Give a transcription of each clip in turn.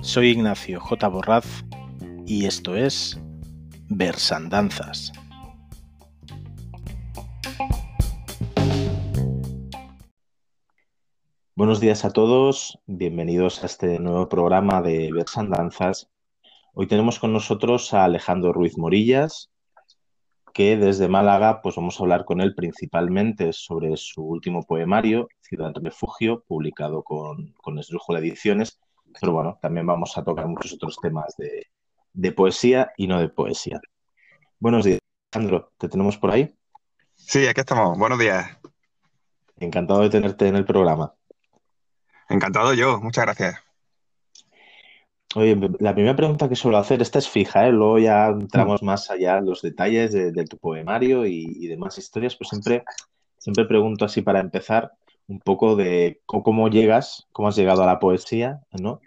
Soy Ignacio J. Borraz y esto es Versandanzas. Buenos días a todos, bienvenidos a este nuevo programa de Versandanzas. Hoy tenemos con nosotros a Alejandro Ruiz Morillas, que desde Málaga pues vamos a hablar con él principalmente sobre su último poemario, Ciudad Refugio, publicado con, con Esdrújula Ediciones, pero bueno, también vamos a tocar muchos otros temas de, poesía y no de poesía. Buenos días, Alejandro, ¿te tenemos por ahí? Sí, aquí estamos. Buenos días. Encantado de tenerte en el programa. Encantado yo, muchas gracias. Oye, la primera pregunta que suelo hacer, esta es fija, ¿eh? luego ya entramos más allá en los detalles de, tu poemario y, demás historias, pues siempre, siempre pregunto así para empezar un poco de cómo llegas, cómo has llegado a la poesía, ¿no?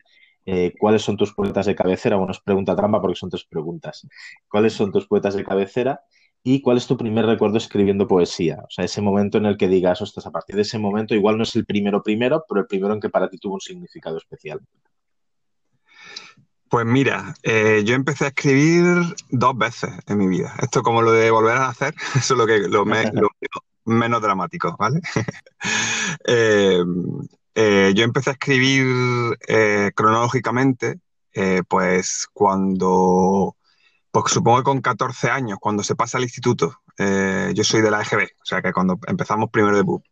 Eh, ¿Cuáles son tus poetas de cabecera? Bueno, es pregunta trampa porque son tres preguntas. ¿Cuáles son tus poetas de cabecera? ¿Y cuál es tu primer recuerdo escribiendo poesía? O sea, ese momento en el que digas, ostras, a partir de ese momento, igual no es el primero primero, pero el primero en que para ti tuvo un significado especial. Pues mira, eh, yo empecé a escribir dos veces en mi vida. Esto como lo de volver a hacer, eso es lo que lo, me, lo menos dramático, ¿vale? Eh, eh, yo empecé a escribir cronológicamente, pues cuando, pues supongo que con 14 años, cuando se pasa al instituto. yo soy de la EGB, o sea que cuando empezamos primero de BUP.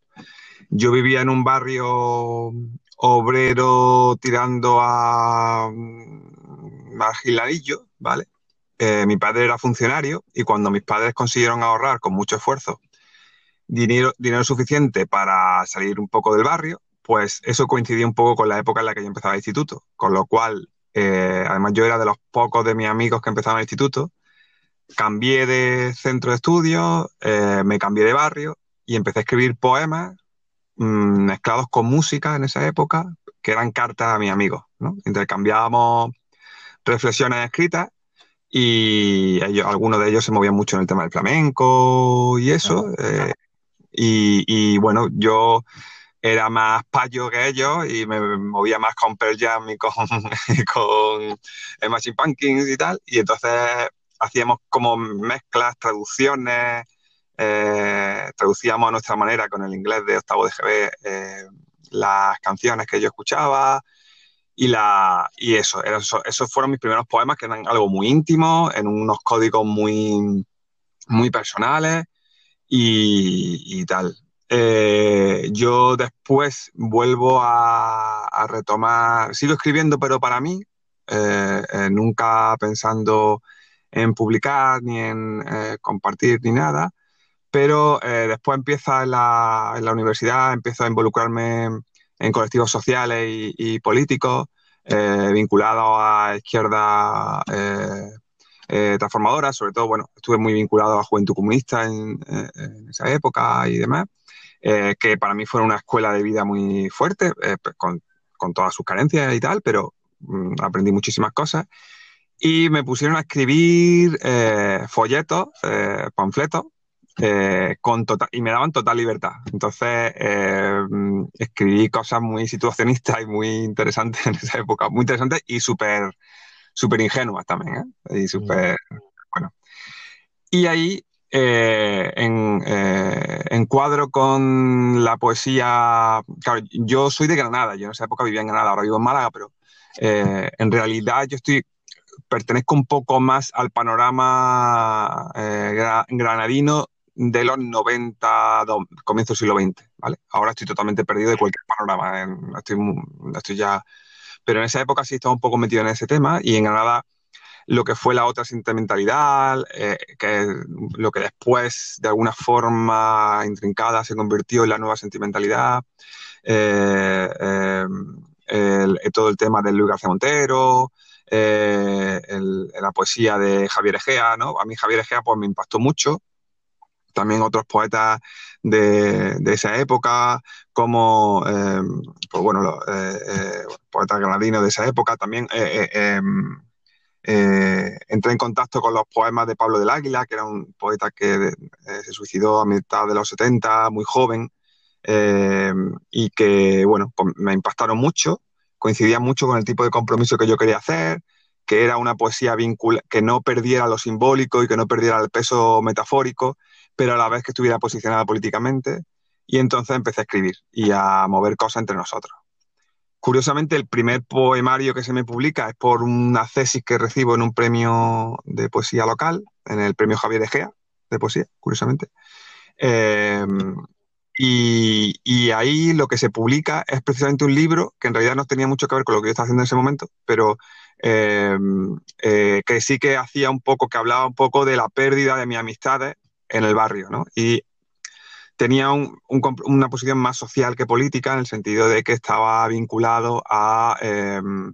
Yo vivía en un barrio obrero tirando a margiladillo, ¿vale? Eh, mi padre era funcionario y cuando mis padres consiguieron ahorrar con mucho esfuerzo dinero, dinero suficiente para salir un poco del barrio, pues eso coincidía un poco con la época en la que yo empezaba el instituto, con lo cual, eh, además yo era de los pocos de mis amigos que empezaban el instituto, cambié de centro de estudio, eh, me cambié de barrio y empecé a escribir poemas mm, mezclados con música en esa época, que eran cartas a mis amigos, ¿no? Intercambiábamos reflexiones escritas y algunos de ellos se movían mucho en el tema del flamenco y eso. Eh, y, bueno, yo era más payo que ellos y me movía más con Pearl Jam y con, con Machine Pumpkins y tal. Y entonces hacíamos como mezclas, traducciones, eh, traducíamos a nuestra manera con el inglés de octavo de GB eh, las canciones que yo escuchaba, y, la, y eso, esos fueron mis primeros poemas, que eran algo muy íntimo, en unos códigos muy, muy personales y, tal. Eh, yo después vuelvo a, retomar, sigo escribiendo, pero para mí, eh, eh, nunca pensando en publicar ni en compartir ni nada, pero después empieza la, en la universidad, empiezo a involucrarme en colectivos sociales y, políticos eh, vinculados a izquierda eh, eh, transformadora, sobre todo, bueno, estuve muy vinculado a Juventud Comunista en, esa época y demás, que para mí fue una escuela de vida muy fuerte, pues, con, todas sus carencias y tal, pero mm, aprendí muchísimas cosas. Y me pusieron a escribir folletos, panfletos, eh, con total, y me daban total libertad. Entonces eh, escribí cosas muy situacionistas y muy interesantes en esa época, muy interesantes y súper super ingenuas también. ¿eh? Y súper, bueno. Y ahí en, encuadro con la poesía. Claro, yo soy de Granada, yo en esa época vivía en Granada, ahora vivo en Málaga, pero en realidad yo estoy pertenezco un poco más al panorama granadino de los 90, comienzo del siglo XX, ¿vale? Ahora estoy totalmente perdido de cualquier panorama, estoy, estoy ya... Pero en esa época sí estaba un poco metido en ese tema y en Granada lo que fue la otra sentimentalidad, eh, que lo que después de alguna forma intrincada se convirtió en la nueva sentimentalidad, eh, eh, todo el tema de Luis García Montero, la poesía de Javier Egea, ¿no? A mí Javier Egea pues me impactó mucho, también otros poetas de, esa época, como eh, pues bueno, los eh, eh, poetas granadinos de esa época, también em, eh, entré en contacto con los poemas de Pablo del Águila, que era un poeta que se suicidó a mitad de los 70, muy joven, eh, y que, bueno, pues me impactaron mucho, coincidía mucho con el tipo de compromiso que yo quería hacer, que era una poesía que no perdiera lo simbólico y que no perdiera el peso metafórico, pero a la vez que estuviera posicionada políticamente. Y entonces empecé a escribir y a mover cosas entre nosotros. Curiosamente, el primer poemario que se me publica es por una tesis que recibo en un premio de poesía local, en el premio Javier Egea de poesía, curiosamente. Eh, y, ahí lo que se publica es precisamente un libro que en realidad no tenía mucho que ver con lo que yo estaba haciendo en ese momento, pero eh, eh, que sí que hacía un poco, que hablaba un poco de la pérdida de mis amistades en el barrio, ¿no? Y tenía una posición más social que política, en el sentido de que estaba vinculado a, em,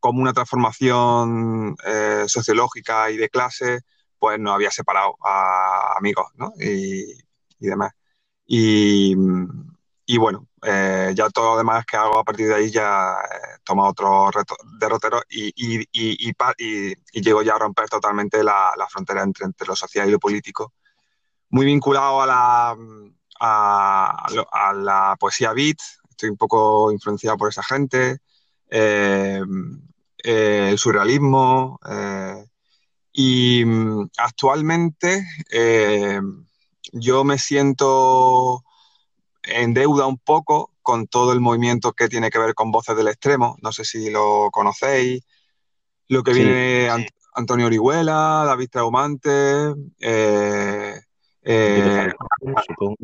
cómo una transformación eh, sociológica y de clase pues nos había separado a amigos y, demás. Y, bueno, eh, ya todo lo demás que hago a partir de ahí ya eh, toma otro derrotero y, y, y, llego ya a romper totalmente la, frontera entre, entre, lo social y lo político. Muy vinculado a la, a, la poesía beat, estoy un poco influenciado por esa gente, eh, eh, el surrealismo, eh, y mm, actualmente yo me siento en deuda un poco con todo el movimiento que tiene que ver con Voces del Extremo, no sé si lo conocéis, lo que viene Antonio Orihuela, David Traumante, eh, supongo.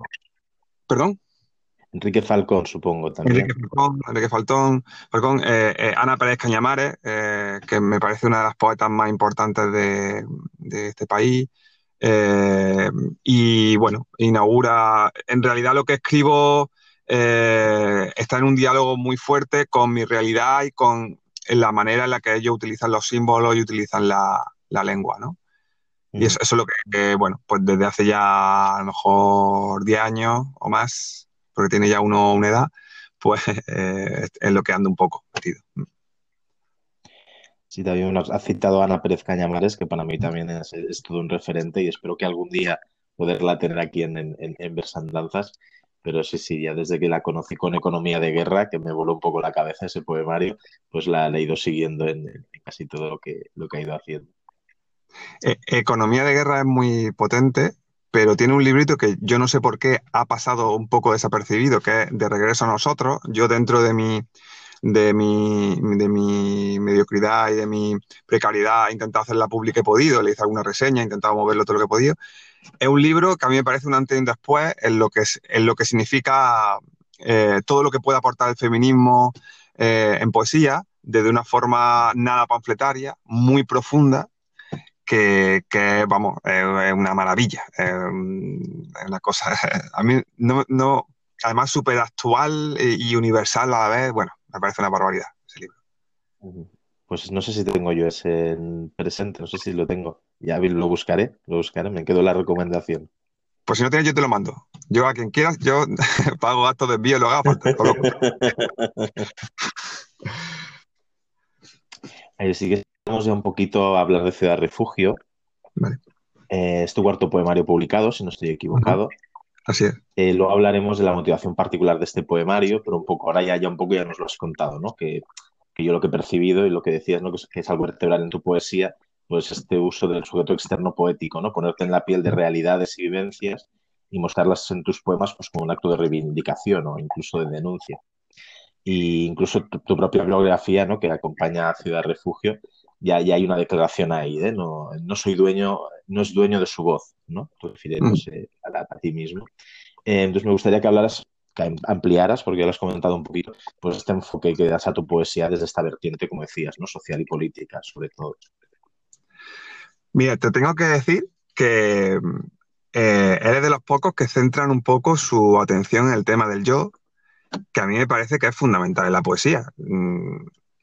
¿Perdón? Enrique Falcón, supongo también. Enrique Falcón, Enrique Falcón, Falcón eh, eh, Ana Pérez Cañamares, que me parece una de las poetas más importantes de, este país. Y bueno, inaugura, en realidad lo que escribo está en un diálogo muy fuerte con mi realidad y con la manera en la que ellos utilizan los símbolos y utilizan la, la lengua, ¿no? Y eso, es lo que, bueno, pues desde hace ya a lo mejor 10 años o más, porque tiene ya uno una edad, pues eh, es lo que anda un poco metido. Sí, también nos ha citado Ana Pérez Cañamares, que para mí también es, todo un referente y espero que algún día poderla tener aquí en, en, en Versandanzas. Pero sí, sí, ya desde que la conocí con Economía de Guerra, que me voló un poco la cabeza ese poemario, pues la, he ido siguiendo en, casi todo lo que, lo que ha ido haciendo. Eh, economía de guerra es muy potente, pero tiene un librito que yo no sé por qué ha pasado un poco desapercibido, que es De regreso a nosotros. Yo dentro de mi, de mi, de mi mediocridad y de mi precariedad he intentado hacerla pública he podido, le hice alguna reseña, he intentado moverlo todo lo que he podido. Es un libro que a mí me parece un antes y un después en lo que, en lo que significa eh, todo lo que puede aportar el feminismo eh, en poesía, desde una forma nada panfletaria, muy profunda, que, vamos, es una maravilla. Es una cosa, a mí no, no además súper actual y universal a la vez, bueno, me parece una barbaridad ese libro. Pues no sé si tengo yo ese presente, no sé si lo tengo. Ya lo buscaré, lo buscaré, me quedo la recomendación. Pues si no tienes, yo te lo mando. Yo a quien quieras, yo pago gastos de envío y lo hago. Ahí sí que Vamos ya un poquito a hablar de Ciudad Refugio. Eh, es tu cuarto poemario publicado, si no estoy equivocado. Así es. Eh, luego hablaremos de la motivación particular de este poemario, pero un poco, ahora ya, ya un poco ya nos lo has contado, ¿no? Que, yo lo que he percibido y lo que decías, ¿no? Que es, algo vertebral en tu poesía, pues este uso del sujeto externo poético, ¿no? Ponerte en la piel de realidades y vivencias y mostrarlas en tus poemas pues como un acto de reivindicación o incluso de denuncia. Y incluso tu, propia biografía, ¿no? Que acompaña a Ciudad Refugio, ya, hay una declaración ahí, ¿eh? no, no, soy dueño, no es dueño de su voz, ¿no? refiriéndose mm. a, ti mismo. Eh, entonces me gustaría que hablaras, que ampliaras, porque ya lo has comentado un poquito, pues este enfoque que das a tu poesía desde esta vertiente, como decías, ¿no? Social y política, sobre todo. Mira, te tengo que decir que eh, eres de los pocos que centran un poco su atención en el tema del yo, que a mí me parece que es fundamental en la poesía.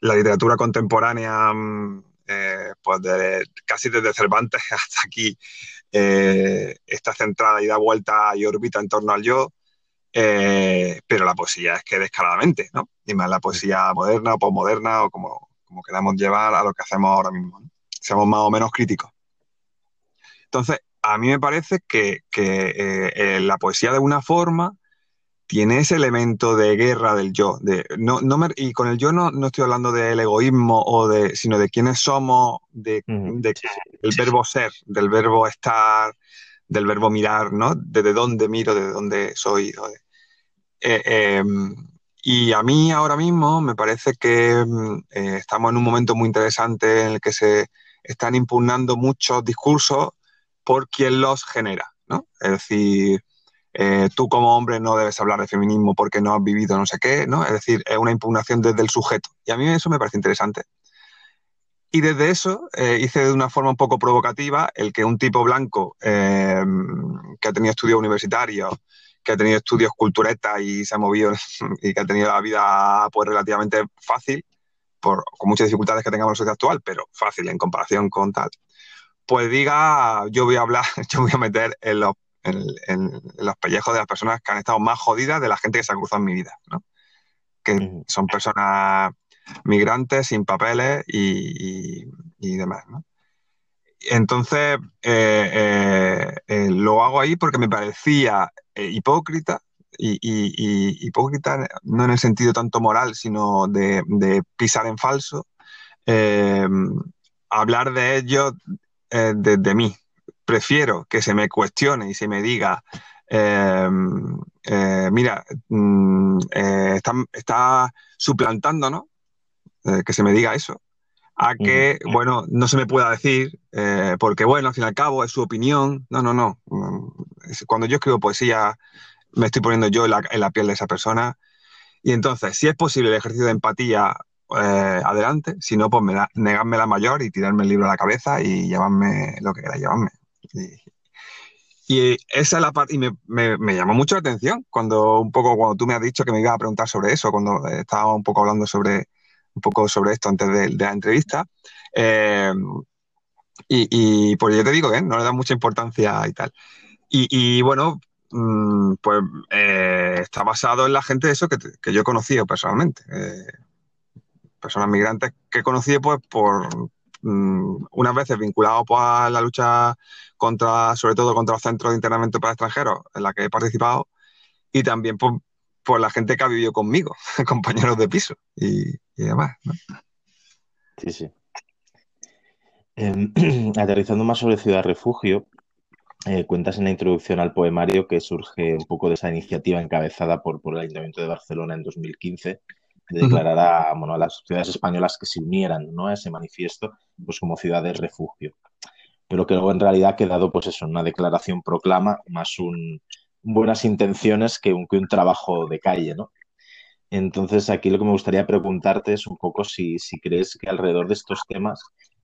La literatura contemporánea mm, eh, pues casi desde Cervantes hasta aquí, eh, está centrada y da vuelta y orbita en torno al yo, eh, pero la poesía es que descaradamente, ¿no? Y más la poesía moderna o posmoderna o como, queramos llevar a lo que hacemos ahora mismo. Seamos más o menos críticos. Entonces, a mí me parece que, eh, la poesía de alguna forma tiene ese elemento de guerra del yo. De, no, no y con el yo no, no estoy hablando del egoísmo, o de, sino de quiénes somos, de, del verbo ser, del verbo estar, del verbo mirar, ¿no? Desde dónde miro, desde dónde soy. Eh, em, y a mí ahora mismo me parece que em, eh, estamos en un momento muy interesante en el que se están impugnando muchos discursos por quien los genera, ¿no? Es decir, eh, tú como hombre no debes hablar de feminismo porque no has vivido no sé qué, ¿no? Es decir, es una impugnación desde el sujeto. Y a mí eso me parece interesante. Y desde eso eh, hice de una forma un poco provocativa el que un tipo blanco eh, que ha tenido estudios universitarios, que ha tenido estudios culturetas y se ha movido y que ha tenido la vida pues relativamente fácil, con muchas dificultades que tengamos en la sociedad actual, pero fácil en comparación con tal, pues diga, yo voy a hablar, yo voy a meter en los en, los pellejos de las personas que han estado más jodidas de la gente que se ha cruzado en mi vida, ¿no? Que son personas migrantes, sin papeles y, demás, ¿no? Entonces, eh, eh, eh, lo hago ahí porque me parecía hipócrita, y, hipócrita no en el sentido tanto moral, sino de, pisar en falso, hablar de ellos desde de mí, prefiero que se me cuestione y se me diga, em, eh, mira, mm, eh, está, suplantando, ¿no? Eh, que se me diga eso, a que, bueno, no se me pueda decir, porque, bueno, al fin y al cabo es su opinión. No, no, no. Mm, cuando yo escribo poesía, me estoy poniendo yo en la, piel de esa persona. Y entonces, si es posible el ejercicio de empatía, adelante. Si no, pues me da, negarme la mayor y tirarme el libro a la cabeza y llevarme lo que quiera llevarme. Y, esa es la parte, y me, me, llamó mucho la atención cuando un poco, cuando tú me has dicho que me ibas a preguntar sobre eso, cuando estábamos un poco hablando sobre, un poco sobre esto antes de, la entrevista. Eh, y, pues yo te digo que no le da mucha importancia y tal. Y, bueno, mm, pues eh, está basado en la gente eso que, que yo he conocido personalmente. Eh, personas migrantes que he conocido pues por, Mm, unas veces vinculado pues, a la lucha contra, sobre todo contra los centros de internamiento para extranjeros en la que he participado, y también por, la gente que ha vivido conmigo, compañeros de piso y, demás. Sí, sí. Em, aterrizando más sobre Ciudad Refugio, eh, cuentas en la introducción al poemario que surge un poco de esa iniciativa encabezada por, por el Ayuntamiento de Barcelona en 2015 de declarar a, bueno, a las ciudades españolas que se unieran ¿no? a ese manifiesto pues, como ciudades refugio. Pero que luego en realidad ha quedado pues eso, una declaración proclama más un buenas intenciones que un, que un trabajo de calle, ¿no? Entonces aquí lo que me gustaría preguntarte es un poco si, si crees que alrededor de estos temas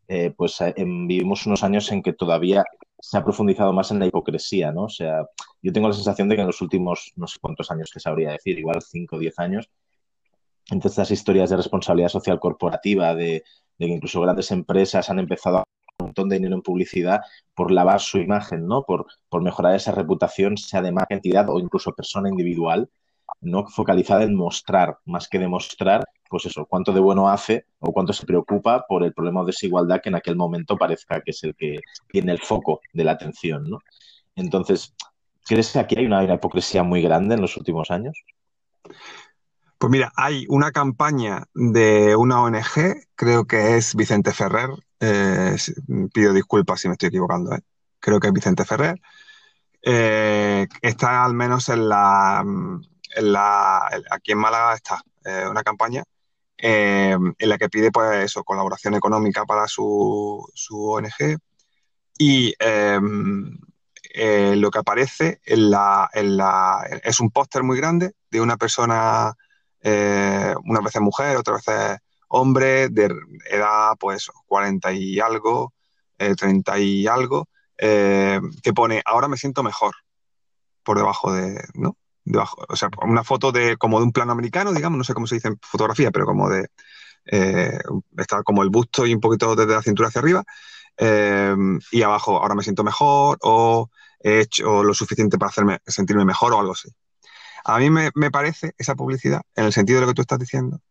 eh, pues eh, vivimos unos años en que todavía se ha profundizado más en la hipocresía, ¿no? O sea, yo tengo la sensación de que en los últimos, no sé cuántos años que sabría decir, igual 5 o 10 años, entre estas historias de responsabilidad social corporativa, de, que incluso grandes empresas han empezado a un montón de dinero en publicidad por lavar su imagen, ¿no? Por, mejorar esa reputación, sea de marca, entidad o incluso persona individual, ¿no? Focalizada en mostrar, más que demostrar, pues eso, cuánto de bueno hace o cuánto se preocupa por el problema de desigualdad que en aquel momento parezca que es el que tiene el foco de la atención. Entonces, ¿crees que aquí hay una hipocresía muy grande en los últimos años? Pues mira, hay una campaña de una ONG, creo que es Vicente Ferrer, eh, pido disculpas si me estoy equivocando, ¿eh? creo que es Vicente Ferrer, eh, está al menos en la, aquí en Málaga está una campaña en la que pide pues colaboración económica para su, ONG y lo que aparece en la, es un póster muy grande de una persona eh, unas veces mujer, otras veces hombre, de edad pues 40 y algo, 30 eh, y algo, eh, que pone, ahora me siento mejor, por debajo de, ¿no? Debajo, o sea, una foto de como de un plano americano, digamos, no sé cómo se dice en fotografía, pero como de, está como el busto y un poquito desde la cintura hacia arriba, y abajo, ahora me siento mejor, o he hecho lo suficiente para hacerme sentirme mejor o algo así. A mí me, parece esa publicidad, en el sentido de lo que tú estás diciendo,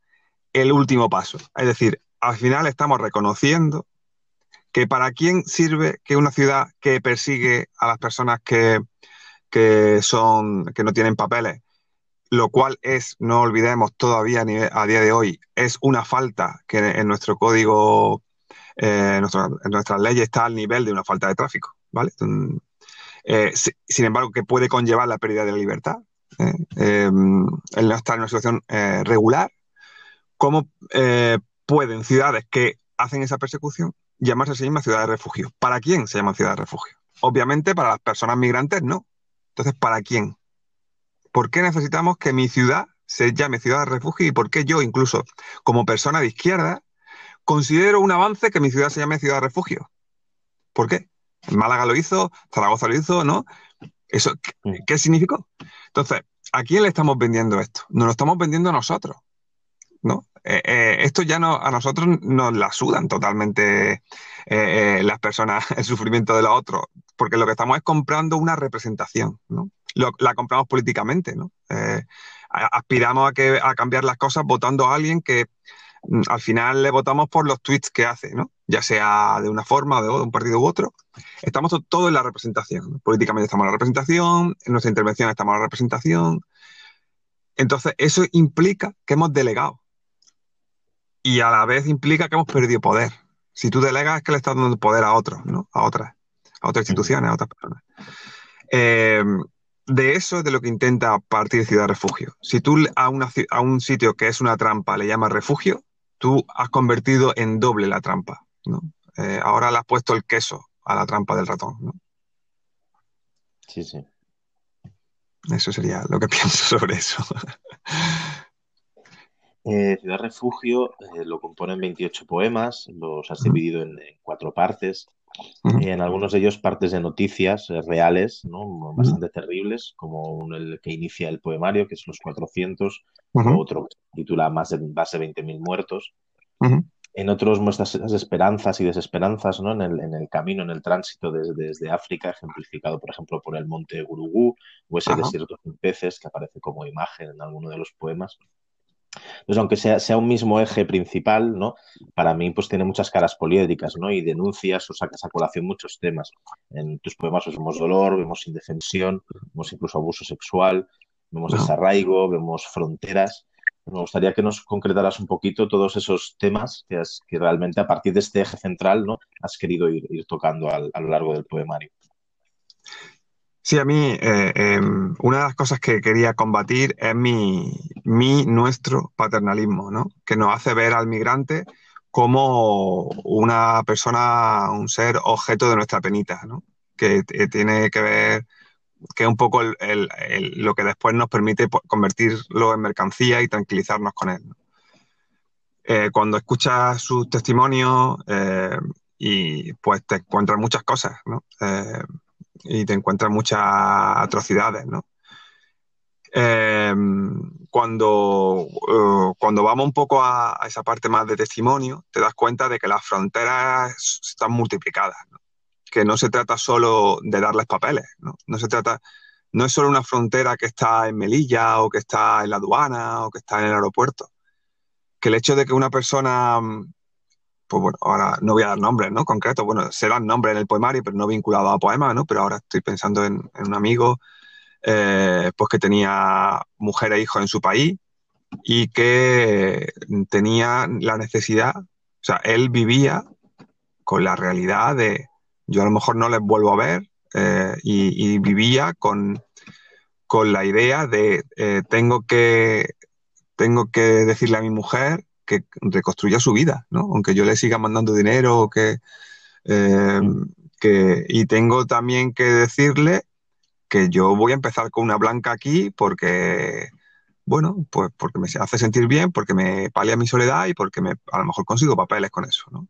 el último paso. Es decir, al final estamos reconociendo que para quién sirve que una ciudad que persigue a las personas que, son, que no tienen papeles, lo cual es, no olvidemos todavía a, día de hoy, es una falta que en nuestro código, eh, en nuestras leyes está al nivel de una falta de tráfico, ¿vale? Eh, sin embargo, que puede conllevar la pérdida de la libertad, ¿eh? em, el no estar en una situación regular, ¿cómo pueden ciudades que hacen esa persecución llamarse a sí mismas ciudad de refugio. ¿Para quién se llama ciudad de refugio? Obviamente para las personas migrantes no. Entonces, ¿para quién? ¿Por qué necesitamos que mi ciudad se llame ciudad de refugio y por qué yo, incluso como persona de izquierda, considero un avance que mi ciudad se llame ciudad de refugio? ¿Por qué? Málaga lo hizo, Zaragoza lo hizo, ¿no? Eso, ¿qué, significó? Entonces, ¿a quién le estamos vendiendo esto? Nos lo estamos vendiendo a nosotros, ¿no? Eh, eh, esto ya no, a nosotros nos la sudan totalmente eh, las personas, el sufrimiento de los otros, porque lo que estamos es comprando una representación, ¿no? la compramos políticamente, ¿no? aspiramos a, que, a cambiar las cosas votando a alguien que al final le votamos por los tweets que hace, ¿no? Ya sea de una forma o de, un partido u otro. Estamos todo en la representación. Políticamente estamos en la representación, en nuestra intervención estamos en la representación. Entonces, eso implica que hemos delegado y a la vez implica que hemos perdido poder. Si tú delegas es que le estás dando poder a otros, ¿no? A otras, a otras instituciones, a otras personas. Eh, de eso es de lo que intenta partir Ciudad Refugio. Si tú a, a un sitio que es una trampa le llamas refugio, tú has convertido en doble la trampa, ¿no? Eh, ahora le has puesto el queso a la trampa del ratón, ¿no? Sí, sí. Eso sería lo que pienso sobre eso. Eh, Ciudad Refugio eh, lo componen 28 poemas, los has dividido en, cuatro partes. En algunos de ellos partes de noticias eh, reales, ¿no? bastante terribles, como el que inicia el poemario, que es Los 400, o otro que titula Más de, más de 20.000 muertos. En otros muestras esas esperanzas y desesperanzas ¿no? en, el, en el camino, en el tránsito desde, desde, África, ejemplificado, por ejemplo, por el monte Gurugú o ese desierto sin peces que aparece como imagen en alguno de los poemas. Entonces, aunque sea, sea, un mismo eje principal, ¿no? Para mí, pues tiene muchas caras poliédricas, ¿no? Y denuncias o sacas a colación muchos temas. En tus poemas pues, vemos dolor, vemos indefensión, vemos incluso abuso sexual, vemos desarraigo, vemos fronteras. Me gustaría que nos concretaras un poquito todos esos temas que, que realmente a partir de este eje central, ¿no? Has querido ir, tocando a lo largo del poemario. Sí, a mí eh, em, una de las cosas que quería combatir es mi, mi, nuestro paternalismo, ¿no? Que nos hace ver al migrante como una persona, un ser objeto de nuestra penita, ¿no? Que tiene que ver, que es un poco lo que después nos permite convertirlo en mercancía y tranquilizarnos con él. Eh, cuando escuchas sus testimonios eh, y pues te encuentras muchas cosas, ¿no? Y te encuentras muchas atrocidades, ¿no? Em, cuando, eh, cuando vamos un poco a, esa parte más de testimonio, te das cuenta de que las fronteras están multiplicadas, que no se trata solo de darles papeles, ¿no? no se trata, no es solo una frontera que está en Melilla o que está en la aduana o que está en el aeropuerto, que el hecho de que una persona pues bueno, ahora no voy a dar nombres, ¿no? Concretos, bueno, se dan nombres en el poemario, pero no vinculado a poemas, ¿no? Pero ahora estoy pensando en, un amigo, eh, pues que tenía mujer e hijo en su país y que tenía la necesidad, o sea, él vivía con la realidad de, yo a lo mejor no les vuelvo a ver, eh, y, vivía con, con, la idea de, eh, tengo que tengo que decirle a mi mujer que reconstruya su vida, ¿no? Aunque yo le siga mandando dinero que, eh, que, y tengo también que decirle que yo voy a empezar con una blanca aquí porque, bueno, pues porque me hace sentir bien, porque me palia mi soledad y porque me, a lo mejor consigo papeles con eso, ¿no?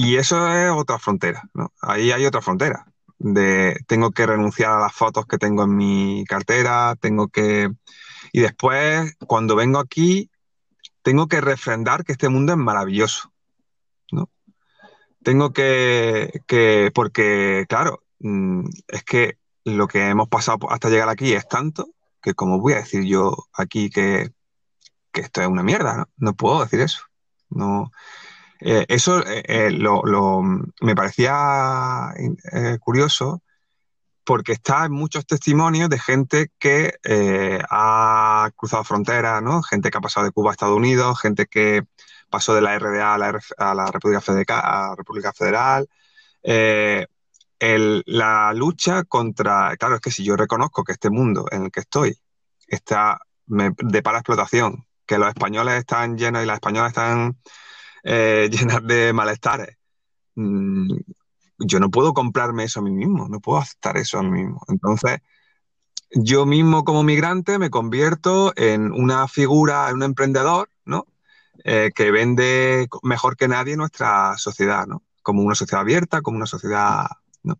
Y eso es otra frontera, ¿no? Ahí hay otra frontera. De tengo que renunciar a las fotos que tengo en mi cartera, tengo que... Y después, cuando vengo aquí, tengo que refrendar que este mundo es maravilloso, ¿no? Tengo que, porque, claro, mm, es que lo que hemos pasado hasta llegar aquí es tanto que como voy a decir yo aquí que, esto es una mierda, ¿no? No puedo decir eso. No, eh, eso eh, eh, lo, me parecía curioso porque está en muchos testimonios de gente que ha cruzado fronteras, ¿no? Gente que ha pasado de Cuba a Estados Unidos, gente que pasó de la RDA a la, República, Federal, República Federal. la lucha contra, claro, es que si yo reconozco que este mundo en el que estoy está de para explotación, que los españoles están llenos y las españolas están eh, llenas de malestares. Yo no puedo comprarme eso a mí mismo, no puedo aceptar eso a mí mismo. Entonces, yo mismo como migrante me convierto en una figura, en un emprendedor, ¿no? Eh, que vende mejor que nadie nuestra sociedad, ¿no? Como una sociedad abierta, como una sociedad, ¿no?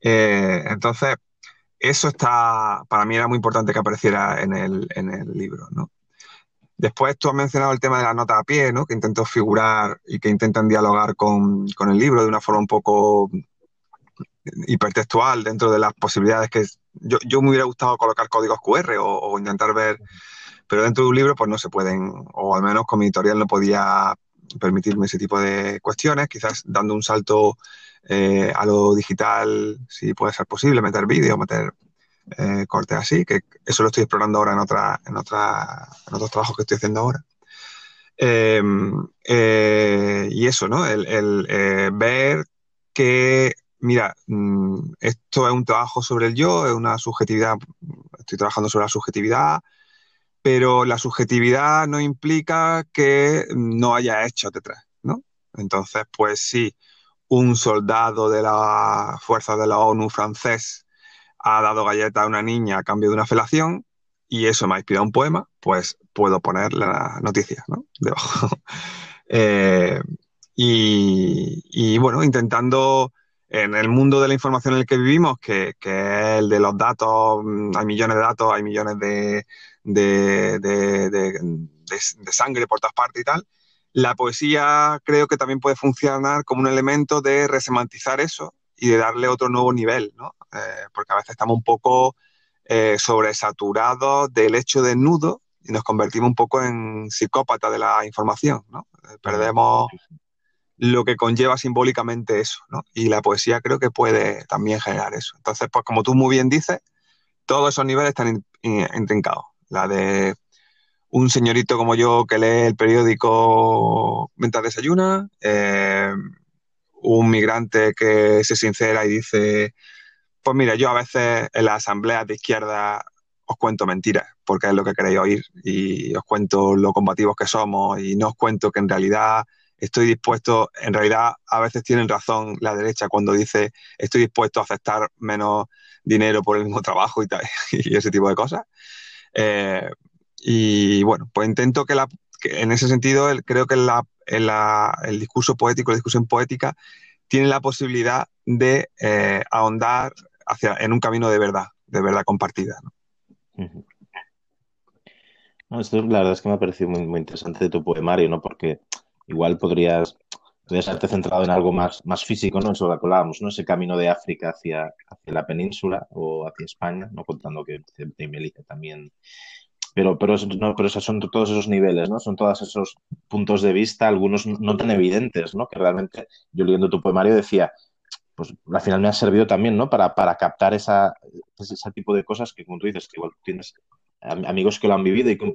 Eh, entonces, eso está, para mí era muy importante que apareciera en el, en el libro, ¿no? Después tú has mencionado el tema de la nota a pie, ¿no? que intento figurar y que intentan dialogar con, el libro de una forma un poco hipertextual dentro de las posibilidades que yo, yo me hubiera gustado colocar códigos QR o, intentar ver, pero dentro de un libro pues no se pueden, o al menos con mi editorial no podía permitirme ese tipo de cuestiones, quizás dando un salto eh, a lo digital, si puede ser posible, meter vídeo, meter eh, cortes así, que eso lo estoy explorando ahora en, otra, en, otra, en otros trabajos que estoy haciendo ahora. Em, eh, y eso, ¿no? El, eh, ver que, mira, mm, esto es un trabajo sobre el yo, es una subjetividad, estoy trabajando sobre la subjetividad, pero la subjetividad no implica que no haya hechos detrás, ¿no? Entonces, pues sí, un soldado de la fuerza de la ONU francés ha dado galleta a una niña a cambio de una felación y eso me ha inspirado un poema, pues puedo poner la noticia ¿no? debajo. Eh, y, bueno, intentando en el mundo de la información en el que vivimos, que, es el de los datos, mm, hay millones de datos, hay millones de, de, de sangre por todas partes y tal, la poesía creo que también puede funcionar como un elemento de resemantizar eso y de darle otro nuevo nivel, ¿no? Eh, porque a veces estamos un poco eh, sobresaturados del hecho de nudo y nos convertimos un poco en psicópata de la información, ¿no? Eh, perdemos lo que conlleva simbólicamente eso, ¿no? Y la poesía creo que puede también generar eso. Entonces, pues como tú muy bien dices, todos esos niveles están intrincados. La de un señorito como yo que lee el periódico mientras desayuna, eh, un migrante que se sincera y dice, pues mira, yo a veces en las asambleas de izquierda os cuento mentiras, porque es lo que queréis oír, y os cuento lo combativos que somos, y no os cuento que en realidad estoy dispuesto, en realidad a veces tienen razón la derecha cuando dice estoy dispuesto a aceptar menos dinero por el mismo trabajo y, tal, y ese tipo de cosas. Eh, y bueno, pues intento que, la, en ese sentido creo que la el discurso poético, la discusión poética, tiene la posibilidad de eh, ahondar hacia, en un camino de verdad, de verdad compartida. esto la verdad es que me ha parecido muy, interesante tu poemario, ¿no? Porque igual podrías, podrías haberte centrado en algo más, más físico, ¿no? Eso lo hablábamos, ¿no? Ese camino de África hacia, hacia la península o hacia España, ¿no? Contando que Melissa también pero, pero, no, pero esos son todos esos niveles, ¿no? Son todos esos puntos de vista, algunos no tan evidentes, ¿no? Que realmente yo leyendo tu poemario decía, pues al final me ha servido también, ¿no? Para, para captar esa, ese tipo de cosas que, como tú dices, que igual tienes amigos que lo han vivido y que han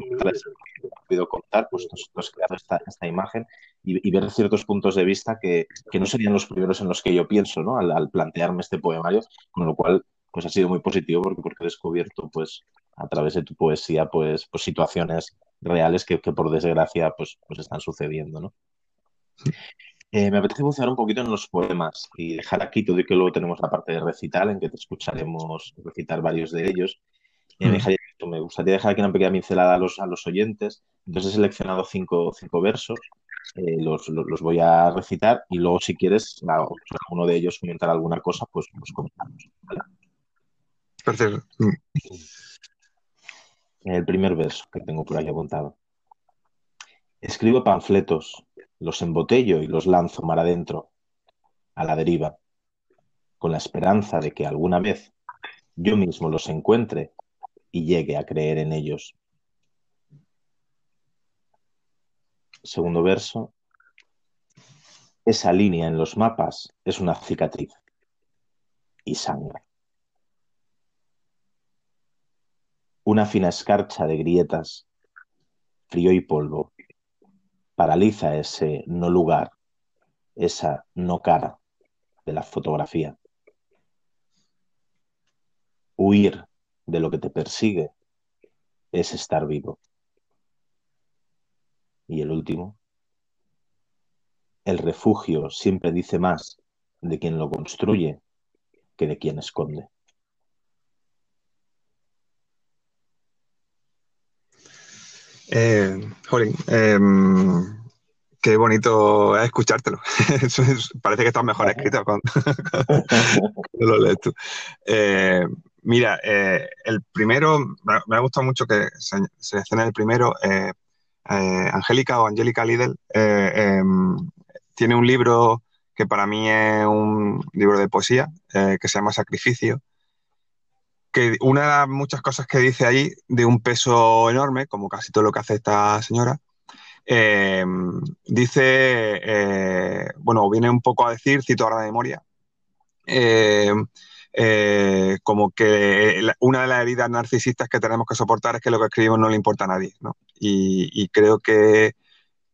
podido contar, pues has creado esta, esta imagen y, ver ciertos puntos de vista que, que, no serían los primeros en los que yo pienso, ¿no? Al, plantearme este poemario, con lo cual pues ha sido muy positivo porque, porque he descubierto pues a través de tu poesía pues, pues situaciones reales que, por desgracia pues, pues están sucediendo, ¿no? Eh, me apetece bucear un poquito en los poemas y dejar aquí todo y que luego tenemos la parte de recital en que te escucharemos recitar varios de ellos. Eh, mm. me, gustaría dejar aquí una pequeña pincelada a los, a los oyentes. Entonces he seleccionado cinco, cinco versos, eh, los, los, voy a recitar y luego si quieres, uno de ellos comentar alguna cosa, pues, pues comentamos. Perfecto. Mm el primer verso que tengo por ahí apuntado. Escribo panfletos, los embotello y los lanzo mar adentro, a la deriva, con la esperanza de que alguna vez yo mismo los encuentre y llegue a creer en ellos. segundo verso, esa línea en los mapas es una cicatriz y sangre. Una fina escarcha de grietas, frío y polvo, paraliza ese no lugar, esa no cara de la fotografía. Huir de lo que te persigue es estar vivo. Y el último, el refugio siempre dice más de quien lo construye que de quien esconde. Eh, Jolín, em, qué bonito es escuchártelo. parece que está mejor escrito cuando, lo lees tú. Eh, mira, eh, el primero, me ha gustado mucho que se seleccione el primero. Eh, Angélica o Angélica Lidl em, tiene un libro que para mí es un libro de poesía que se llama Sacrificio que una de las muchas cosas que dice ahí, de un peso enorme, como casi todo lo que hace esta señora, eh, dice, eh, bueno, viene un poco a decir, cito ahora de memoria, eh, como que una de las heridas narcisistas que tenemos que soportar es que lo que escribimos no le importa a nadie, ¿no? Y, creo que,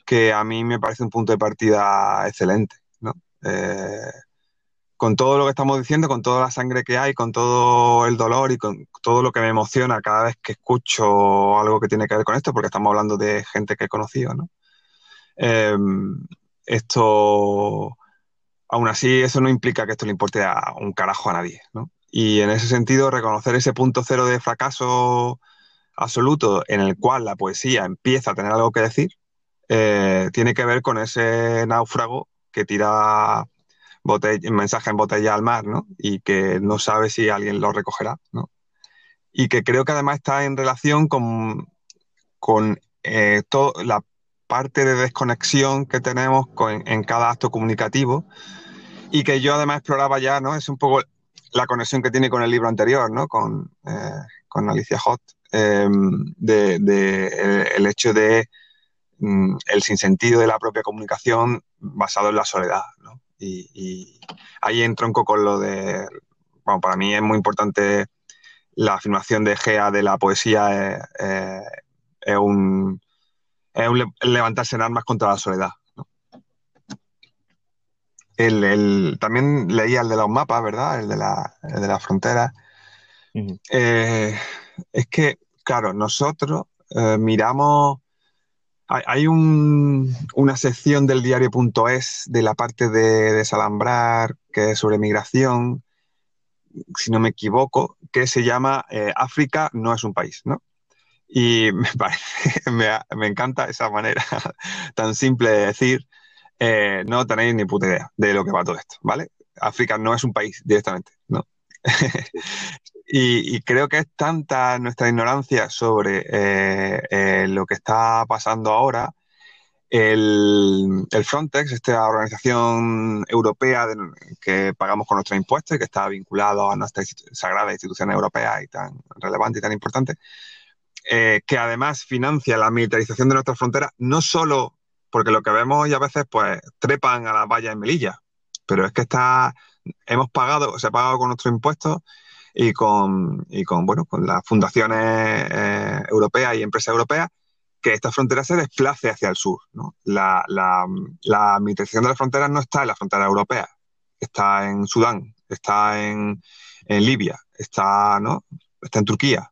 que, a mí me parece un punto de partida excelente, ¿no? Con todo lo que estamos diciendo, con toda la sangre que hay, con todo el dolor y con todo lo que me emociona cada vez que escucho algo que tiene que ver con esto, porque estamos hablando de gente que he conocido, ¿no? Em, esto, aún así, eso no implica que esto le importe a un carajo a nadie, ¿no? Y en ese sentido, reconocer ese punto cero de fracaso absoluto en el cual la poesía empieza a tener algo que decir, eh, tiene que ver con ese náufrago que tira mensaje en botella al mar, ¿no? Y que no sabe si alguien lo recogerá, ¿no? Y que creo que además está en relación con, con eh, toda la parte de desconexión que tenemos en cada acto comunicativo y que yo además exploraba ya, ¿no? Es un poco la conexión que tiene con el libro anterior, ¿no? Con, eh, Alicia Hot, em, de, el, hecho de mm, el sinsentido de la propia comunicación basado en la soledad, ¿no? Y, ahí entronco con lo de, bueno, para mí es muy importante la afirmación de Gea de la poesía, es, un, es un levantarse en armas contra la soledad. El, también leía el de los mapas, ¿verdad? El de la, el de frontera. Eh, es que, claro, nosotros eh, miramos hay una sección del diario.es de la parte de desalambrar, que es sobre migración, si no me equivoco, que se llama eh, África no es un país, ¿no? Y me parece, me, encanta esa manera tan simple de decir, eh, no tenéis ni puta idea de lo que va todo esto, ¿vale? África no es un país directamente, ¿no? Y, creo que es tanta nuestra ignorancia sobre eh, eh, lo que está pasando ahora. El, Frontex, esta organización europea que pagamos con nuestros impuestos y que está vinculado a nuestra sagrada institución europea y tan relevante y tan importante, eh, que además financia la militarización de nuestras fronteras, no solo porque lo que vemos y a veces pues trepan a las vallas en Melilla, pero es que está, hemos pagado, se ha pagado con nuestros impuestos y con, y con, bueno, con las fundaciones eh, europeas y empresas europeas, que esta frontera se desplace hacia el sur. ¿no? La, la, la administración de las fronteras no está en la frontera europea, está en Sudán, está en, en Libia, está, ¿no? está en Turquía.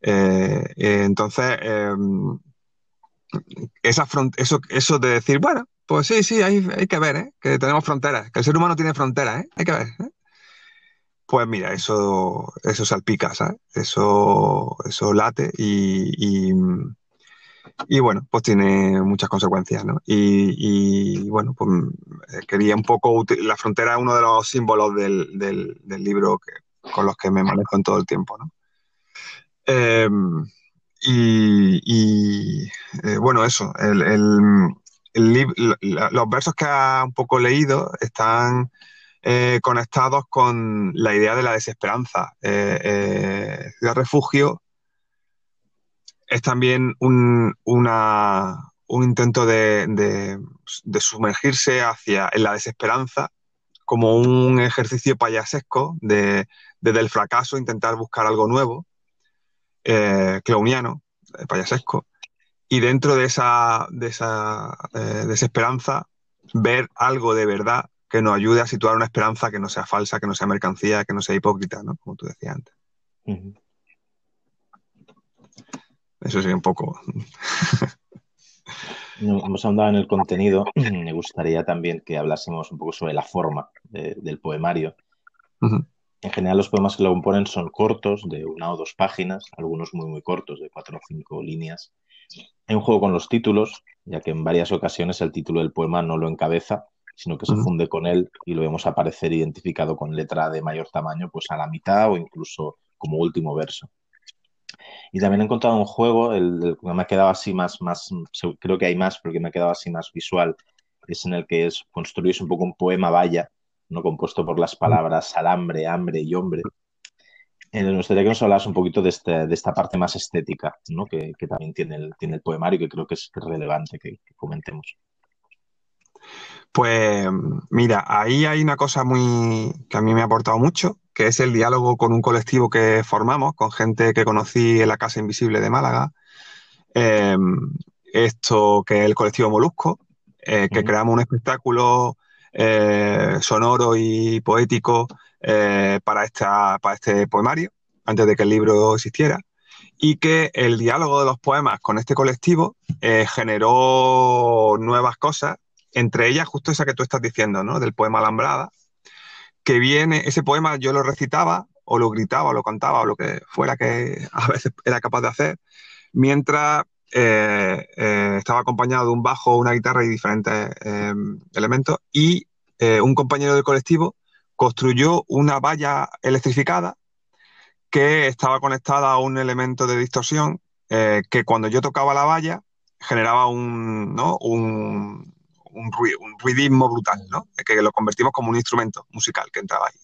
Eh, eh, entonces, em, esa eso, eso de decir, bueno, pues sí, sí, hay, hay que ver, ¿eh? que tenemos fronteras, que el ser humano tiene fronteras, ¿eh? hay que ver. Pues mira, eso, eso salpica, ¿sabes? Eso, eso late y, y, bueno, pues tiene muchas consecuencias, ¿no? Y, bueno, pues eh, quería un poco, la frontera es uno de los símbolos del, del, libro que, con los que me manejo en todo el tiempo, ¿no? Em, y, eh, bueno, eso, el, el, los versos que ha un poco leído están eh, conectados con la idea de la desesperanza. Eh, eh Refugio es también un intento de, sumergirse hacia en la desesperanza como un ejercicio payasesco de, desde el fracaso intentar buscar algo nuevo, eh, eh, payasesco, y dentro de esa, de esa desesperanza ver algo de verdad que nos ayude a situar una esperanza que no sea falsa, que no sea mercancía, que no sea hipócrita, ¿no? Como tú decías antes. Eso sí, un poco. Hemos andado en el contenido. Me gustaría también que hablásemos un poco sobre la forma del poemario. En general, los poemas que lo componen son cortos, de una o dos páginas, algunos muy, muy cortos, de cuatro o cinco líneas. Hay un juego con los títulos, ya que en varias ocasiones el título del poema no lo encabeza, sino que se funde con él y lo vemos aparecer identificado con letra de mayor tamaño, pues a la mitad o incluso como último verso. Y también he encontrado un juego, el, que me ha quedado así más, más, creo que hay más, pero que me ha quedado así más visual, es en el que es, construyes un poco un poema vaya, ¿no? compuesto por las palabras alambre, hambre y hombre. Eh, me gustaría que nos hablas un poquito de, este, de esta parte más estética ¿no? que, que, también tiene el, tiene el poemario, que creo que es relevante que, que comentemos. Pues mira, ahí hay una cosa muy que a mí me ha aportado mucho, que es el diálogo con un colectivo que formamos, con gente que conocí en la Casa Invisible de Málaga. Em, esto que es el colectivo Molusco, eh, que creamos un espectáculo eh, sonoro y poético eh, para, esta, para este poemario, antes de que el libro existiera, y que el diálogo de los poemas con este colectivo generó nuevas cosas, entre ellas justo esa que tú estás diciendo, ¿no? Del poema Alambrada, que viene, ese poema yo lo recitaba o lo gritaba o lo cantaba o lo que fuera que a veces era capaz de hacer, mientras eh, eh, estaba acompañado de un bajo, una guitarra y diferentes eh, elementos y un compañero del colectivo construyó una valla electrificada que estaba conectada a un elemento de distorsión que cuando yo tocaba la valla generaba un, ¿no? un, un, ruidismo brutal, ¿no? Que lo convertimos como un instrumento musical que entraba ahí.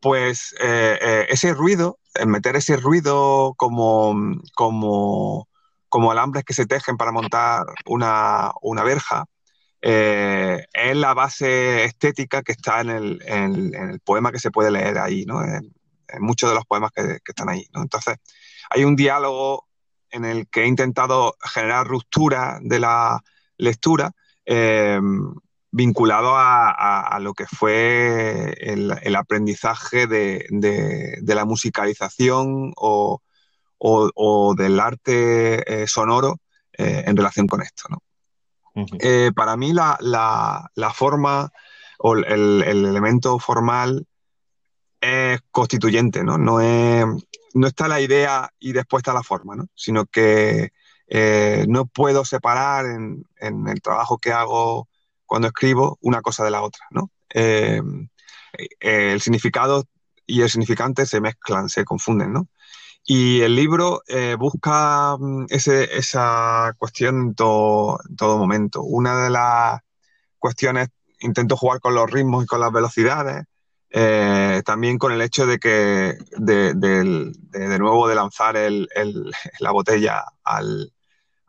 Pues eh, eh, ese ruido, meter ese ruido como, como, como alambres que se tejen para montar una, verja, eh, es la base estética que está en el, poema que se puede leer ahí, ¿no? En, muchos de los poemas que, que, están ahí, ¿no? Entonces, hay un diálogo en el que he intentado generar ruptura de la lectura eh, vinculado a, lo que fue el, aprendizaje de, la musicalización o, del arte eh, sonoro eh, en relación con esto. para mí la, forma o el, elemento formal es constituyente, ¿no? No, no está la idea y después está la forma, sino que eh, no puedo separar en, el trabajo que hago cuando escribo una cosa de la otra, ¿no? Eh, eh, el significado y el significante se mezclan, se confunden, ¿no? Y el libro busca mm, esa cuestión en todo, momento. Una de las cuestiones, intento jugar con los ritmos y con las velocidades, también con el hecho de que, de, nuevo, de lanzar la botella al,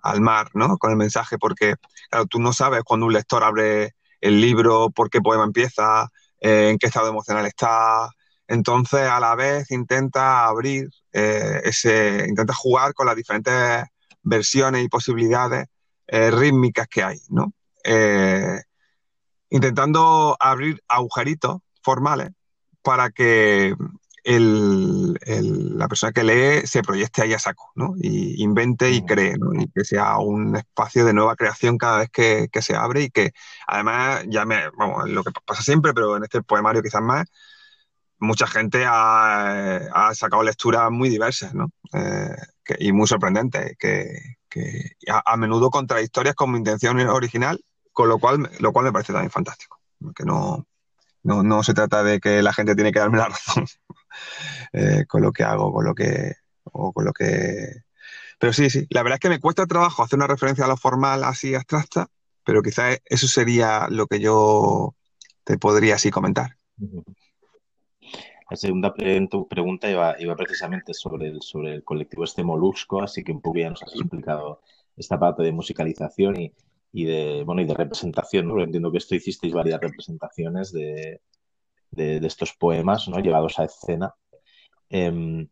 al mar, ¿no? Con el mensaje, porque, claro, tú no sabes cuando un lector abre el libro, por qué poema empieza, eh, en qué estado emocional está. Entonces, a la vez intenta abrir eh, ese, intenta jugar con las diferentes versiones y posibilidades eh, rítmicas que hay, ¿no? intentando abrir agujeritos formales para que la persona que lee se proyecte ahí a saco, ¿no? Y invente y cree, ¿no? Y que sea un espacio de nueva creación cada vez que, se abre y que además, ya me, vamos, lo que pasa siempre, pero en este poemario quizás más, mucha gente ha, sacado lecturas muy diversas, ¿no? Eh, y muy sorprendentes, que, a, menudo contradictorias con mi intención original, con lo cual, lo cual me parece también fantástico, que no, no, no se trata de que la gente tiene que darme la razón. Eh, con lo que hago, con lo que, o con lo que... Pero sí, sí, la verdad es que me cuesta trabajo hacer una referencia a lo formal así abstracta, pero quizás eso sería lo que yo te podría así comentar. La segunda pregunta iba, precisamente sobre el, sobre el colectivo este molusco, así que un poco ya nos has explicado esta parte de musicalización y, y de, bueno, y de representación, ¿no? entiendo que esto hicisteis varias representaciones de, de, estos poemas, ¿no? Llevados a escena. Em,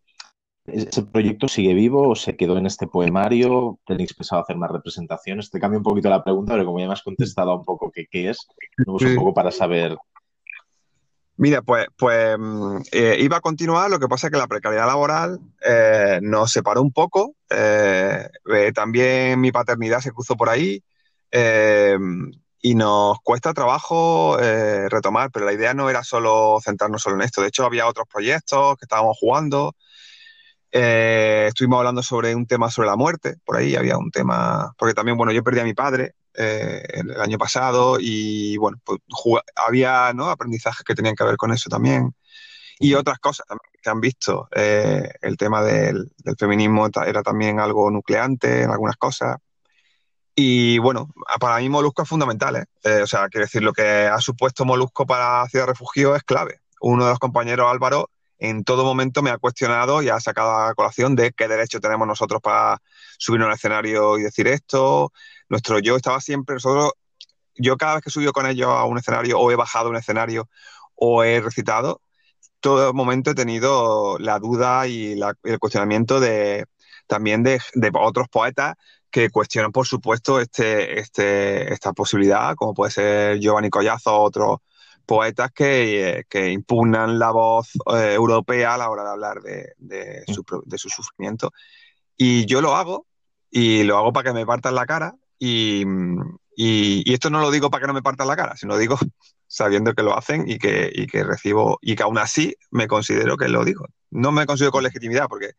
¿Ese proyecto sigue vivo o se quedó en este poemario? ¿Tenéis pensado hacer más representaciones? Te cambio un poquito la pregunta, pero como ya me has contestado un poco qué, qué es, un poco para saber. Mira, pues, pues mm, eh, iba a continuar, lo que pasa es que la precariedad laboral eh, nos separó un poco. Eh, también mi paternidad se cruzó por ahí y nos cuesta trabajo retomar, pero la idea no era solo centrarnos solo en esto. De hecho, había otros proyectos que estábamos jugando. Eh, estuvimos hablando sobre un tema sobre la muerte, por ahí había un tema, porque también, bueno, yo perdí a mi padre eh, el año pasado y, bueno, pues, había ¿no? aprendizajes que tenían que ver con eso también. Y otras cosas que han visto. Eh, el tema del, feminismo era también algo nucleante en algunas cosas. Y bueno, para mí Molusco es fundamental. o sea, quiero decir, lo que ha supuesto Molusco para Ciudad Refugio es clave. Uno de los compañeros, Álvaro, en todo momento me ha cuestionado y ha sacado a colación de qué derecho tenemos nosotros para subir al escenario y decir esto. Nuestro yo estaba siempre, nosotros, yo cada vez que he con ellos a un escenario o he bajado a un escenario o he recitado, todo momento he tenido la duda y el cuestionamiento de también de, otros poetas que cuestionan, por supuesto, este, este, esta posibilidad, como puede ser Giovanni Collazo o otros poetas que, impugnan la voz eh, europea a la hora de hablar de, su, sufrimiento. Y yo lo hago, y lo hago para que me partan la cara, y, esto no lo digo para que no me partan la cara, sino digo sabiendo que lo hacen y que, que recibo, y que aún así me considero que lo digo. No me considero con legitimidad, porque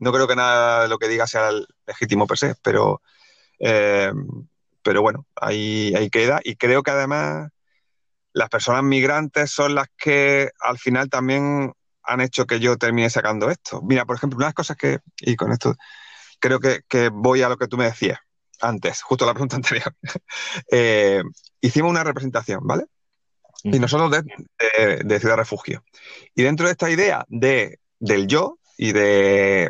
no creo que nada de lo que diga sea legítimo per se, pero, eh, pero bueno, ahí, ahí queda, y creo que además las personas migrantes son las que al final también han hecho que yo termine sacando esto. Mira, por ejemplo, una de las cosas que, y con esto creo que, voy a lo que tú me decías antes, justo la pregunta anterior. Eh, hicimos una representación, ¿vale? Y nosotros de, Ciudad Refugio. Y dentro de esta idea de, del yo y de,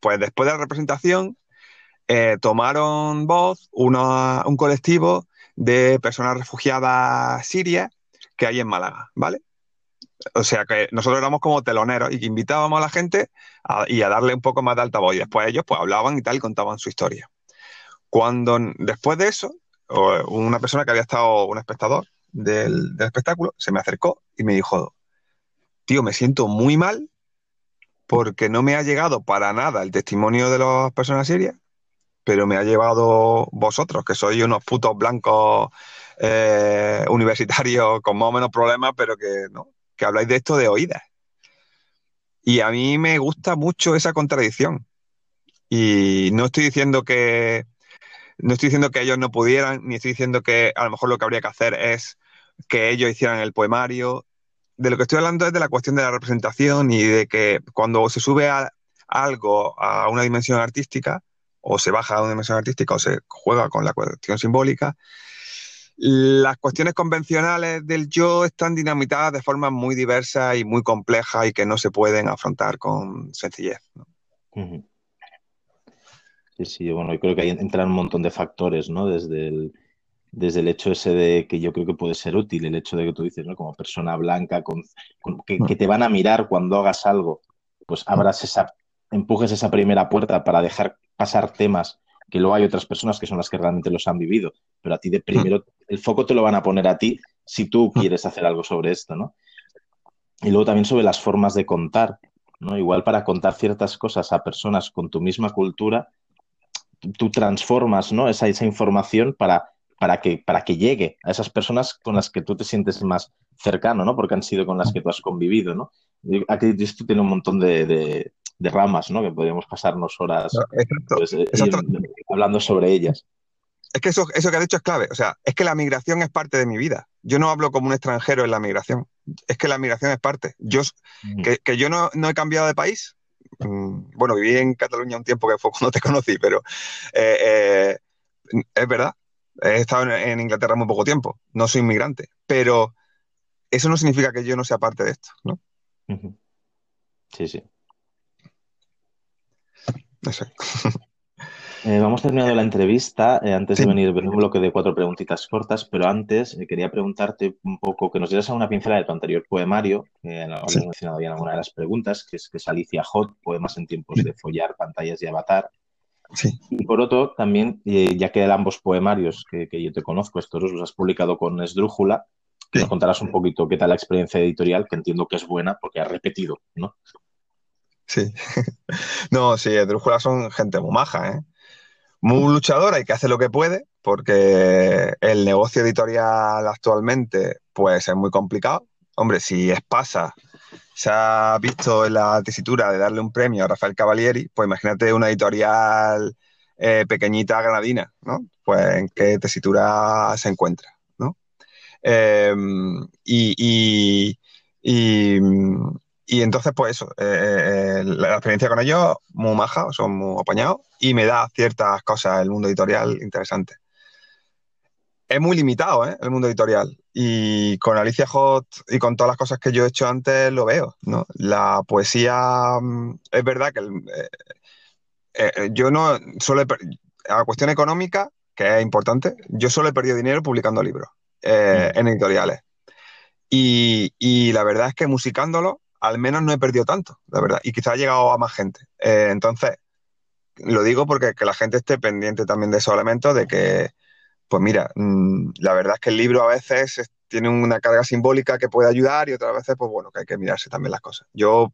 pues después de la representación, eh, tomaron voz un colectivo de personas refugiadas sirias que hay en Málaga, ¿vale? O sea que nosotros éramos como teloneros y que invitábamos a la gente y a darle un poco más de altavoz. Y después ellos pues hablaban y tal y contaban su historia. Cuando después de eso, una persona que había estado, un espectador del espectáculo, se me acercó y me dijo, tío, me siento muy mal porque no me ha llegado para nada el testimonio de las personas sirias, pero me ha llevado vosotros, que sois unos putos blancos eh, universitarios con más o menos problemas, pero que, ¿no? que habláis de esto de oídas. Y a mí me gusta mucho esa contradicción. Y no estoy diciendo que no estoy diciendo que ellos no pudieran, ni estoy diciendo que a lo mejor lo que habría que hacer es que ellos hicieran el poemario. De lo que estoy hablando es de la cuestión de la representación y de que cuando se sube a algo a una dimensión artística, o se baja a una dimensión artística, o se juega con la cuestión simbólica, las cuestiones convencionales del yo están dinamitadas de formas muy diversas y muy complejas y que no se pueden afrontar con sencillez. Sí, sí, bueno, yo creo que ahí entran un montón de factores, ¿no? Desde el, desde el hecho ese de que yo creo que puede ser útil, el hecho de que tú dices, ¿no? Como persona blanca, con, que, que, te van a mirar cuando hagas algo, pues abras esa, empujes esa primera puerta para dejar pasar temas que luego hay otras personas que son las que realmente los han vivido, pero a ti de primero el foco te lo van a poner a ti si tú quieres hacer algo sobre esto, ¿no? Y luego también sobre las formas de contar, ¿no? Igual para contar ciertas cosas a personas con tu misma cultura, tú transformas, ¿no? Esa, esa información para, para, que, para que llegue a esas personas con las que tú te sientes más cercano, ¿no? Porque han sido con las que tú has convivido, ¿no? Aquí esto tiene un montón de, de ramas, ¿no? Que podríamos pasarnos horas pues, eh, hablando sobre ellas. Es que eso, eso que has dicho es clave. O sea, es que la migración es parte de mi vida. Yo no hablo como un extranjero en la migración. Es que la migración es parte. Yo, que, yo no, he cambiado de país. Mm, bueno, viví en Cataluña un tiempo que fue cuando te conocí, pero eh, eh, es verdad. He estado en, Inglaterra muy poco tiempo. No soy inmigrante. Pero eso no significa que yo no sea parte de esto, ¿no? Sí, sí. Eh, vamos terminando la entrevista. Eh, antes de venir, un bloque de cuatro preguntitas cortas, pero antes eh, quería preguntarte un poco que nos dieras una pincela de tu anterior poemario, que lo sí. mencionado ya en alguna de las preguntas, que es, que es Alicia Hot, Poemas en tiempos de follar, pantallas y avatar. Sí. Y por otro, también, ya que ambos poemarios que, que, yo te conozco, estos los has publicado con Esdrújula, nos contarás un poquito qué tal la experiencia editorial, que entiendo que es buena porque has repetido, ¿no? Sí. no, sí, Esdrújula son gente muy maja, ¿eh? muy luchadora y que hace lo que puede, porque el negocio editorial actualmente pues es muy complicado. Hombre, si Espasa se ha visto en la tesitura de darle un premio a Rafael Cavalieri, pues imagínate una editorial eh, pequeñita granadina, ¿no? Pues en qué tesitura se encuentra, ¿no? Eh, y, y, y, y entonces, pues eso, eh, eh, la experiencia con ellos, muy maja, son muy apañados y me da ciertas cosas el mundo editorial interesante. Es muy limitado, ¿eh? El mundo editorial. Y con Alicia Hot y con todas las cosas que yo he hecho antes lo veo, ¿no? La poesía, mm, es verdad que eh, yo no solo a cuestión económica, que es importante, yo solo he perdido dinero publicando libros mm. en editoriales. Y, y, la verdad es que musicándolo al menos no he perdido tanto, la verdad, y quizá ha llegado a más gente. Eh, entonces, lo digo porque que la gente esté pendiente también de esos elementos, de que, pues mira, mmm, la verdad es que el libro a veces es, tiene una carga simbólica que puede ayudar y otras veces, pues bueno, que hay que mirarse también las cosas. Yo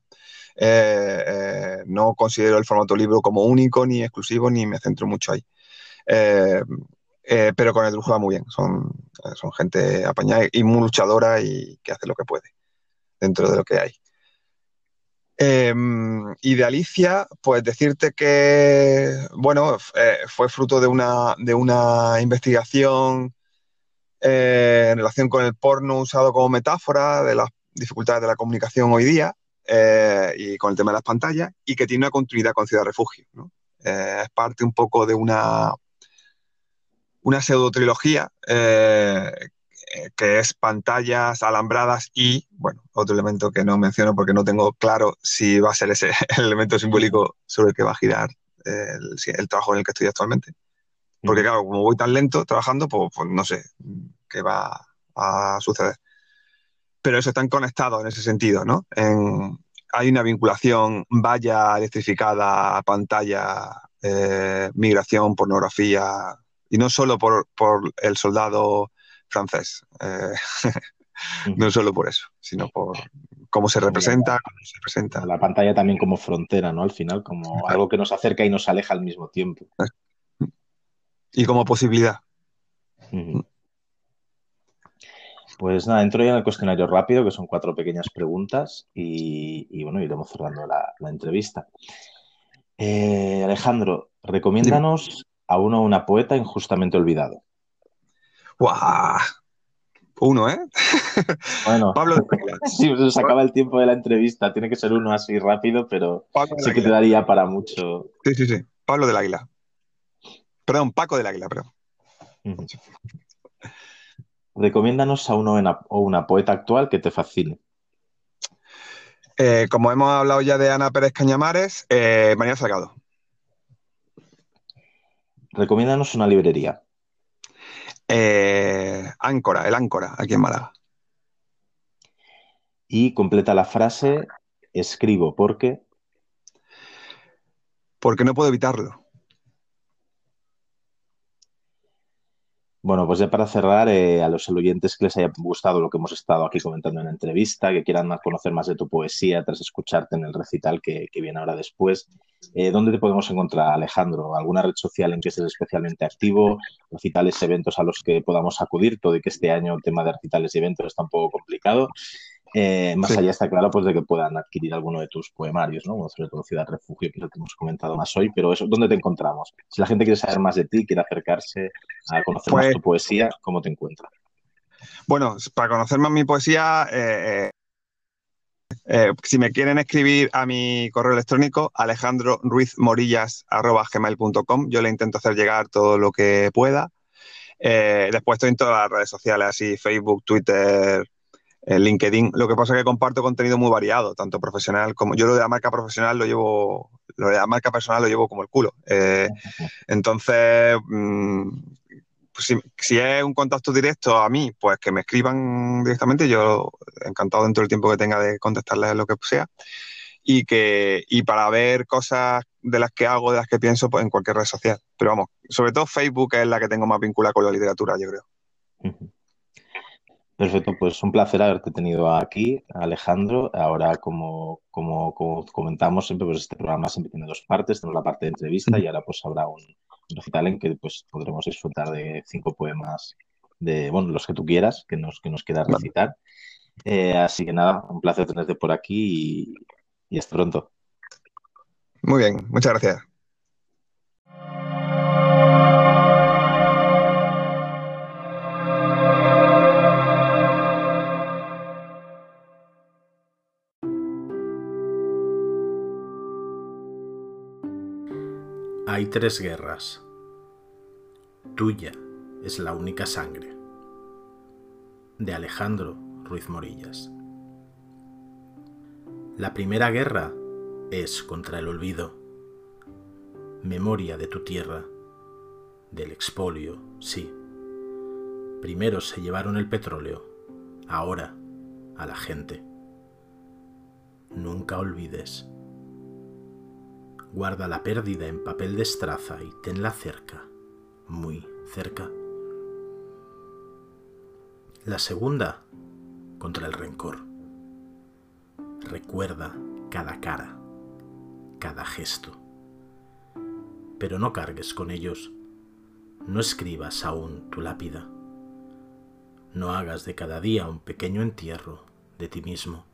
eh, eh, no considero el formato libro como único ni exclusivo, ni me centro mucho ahí. Eh, pero con el va muy bien, son, son gente apañada y muy luchadora y que hace lo que puede dentro de lo que hay. Eh, y de Alicia, pues decirte que, bueno, eh, fue fruto de una, de una investigación eh, en relación con el porno usado como metáfora de las dificultades de la comunicación hoy día eh, y con el tema de las pantallas, y que tiene una continuidad con Ciudad Refugio. ¿no? Es parte un poco de una, una pseudo trilogía eh, que es pantallas alambradas y, bueno, otro elemento que no menciono porque no tengo claro si va a ser ese el elemento simbólico sobre el que va a girar el, el trabajo en el que estoy actualmente. Porque claro, como voy tan lento trabajando, pues, pues, no sé qué va a suceder. Pero eso están conectados en ese sentido, ¿no? En, hay una vinculación valla electrificada, pantalla, eh, migración, pornografía, y no solo por, por el soldado francés. Eh, no solo por eso, sino por cómo se representa, cómo se presenta. La pantalla también como frontera, ¿no? Al final, como algo que nos acerca y nos aleja al mismo tiempo. Y como posibilidad. Pues nada, entro ya en el cuestionario rápido, que son cuatro pequeñas preguntas, y, y bueno, iremos cerrando la, la entrevista. Eh, Alejandro, recomiéndanos a uno o una poeta injustamente olvidado. ¡Guau! Uno, ¿eh? Bueno, Pablo de Águila. sí, se acaba el tiempo de la entrevista. Tiene que ser uno así rápido, pero sí que te daría para mucho. Sí, sí, sí. Pablo del Águila. Perdón, Paco del Águila, perdón. Uh -huh. Recomiéndanos a uno o una poeta actual que te fascine. Eh, como hemos hablado ya de Ana Pérez Cañamares, eh, María Salgado. Recomiéndanos una librería. Eh, Áncora, el Áncora, aquí en Málaga. Y completa la frase, escribo porque... Porque no puedo evitarlo. Bueno, pues ya para cerrar, eh, a los oyentes que les haya gustado lo que hemos estado aquí comentando en la entrevista, que quieran conocer más de tu poesía tras escucharte en el recital que, que viene ahora después, eh, ¿dónde te podemos encontrar, Alejandro? ¿Alguna red social en que estés especialmente activo? ¿Recitales, eventos a los que podamos acudir? Todo y que este año el tema de recitales y eventos está un poco complicado. Eh, más sí. allá está claro pues de que puedan adquirir alguno de tus poemarios, ¿no? Sobre todo Ciudad Refugio, que es lo que hemos comentado más hoy, pero eso, ¿dónde te encontramos? Si la gente quiere saber más de ti, quiere acercarse a conocer pues, más tu poesía, ¿cómo te encuentra? Bueno, para conocer más mi poesía, eh, eh, si me quieren escribir a mi correo electrónico, alejandroruizmorillas.gmail.com, yo le intento hacer llegar todo lo que pueda. Eh, después estoy en todas las redes sociales, así Facebook, Twitter, en LinkedIn. Lo que pasa es que comparto contenido muy variado, tanto profesional como yo lo de la marca profesional lo llevo, lo de la marca personal lo llevo como el culo. Eh, entonces, mm, pues si, es un contacto directo a mí, pues que me escriban directamente, yo encantado dentro del tiempo que tenga de contestarles lo que sea. Y que y para ver cosas de las que hago, de las que pienso, pues en cualquier red social. Pero vamos, sobre todo Facebook es la que tengo más vinculada con la literatura, yo creo. Perfecto, pues un placer haberte tenido aquí, Alejandro. Ahora, como, como, comentamos siempre, pues este programa siempre tiene dos partes. Tenemos la parte de entrevista y ahora pues habrá un, recital en que pues podremos disfrutar de cinco poemas de, bueno, los que tú quieras, que nos, que nos quieras recitar. Eh, así que nada, un placer tenerte por aquí y, y hasta pronto. Muy bien, muchas gracias. Tres guerras. Tuya es la única sangre. De Alejandro Ruiz Morillas. La primera guerra es contra el olvido. Memoria de tu tierra. Del expolio, sí. Primero se llevaron el petróleo, ahora a la gente. Nunca olvides guarda la pérdida en papel de estraza y tenla cerca, muy cerca. La segunda, contra el rencor. Recuerda cada cara, cada gesto. Pero no cargues con ellos, no escribas aún tu lápida. No hagas de cada día un pequeño entierro de ti mismo.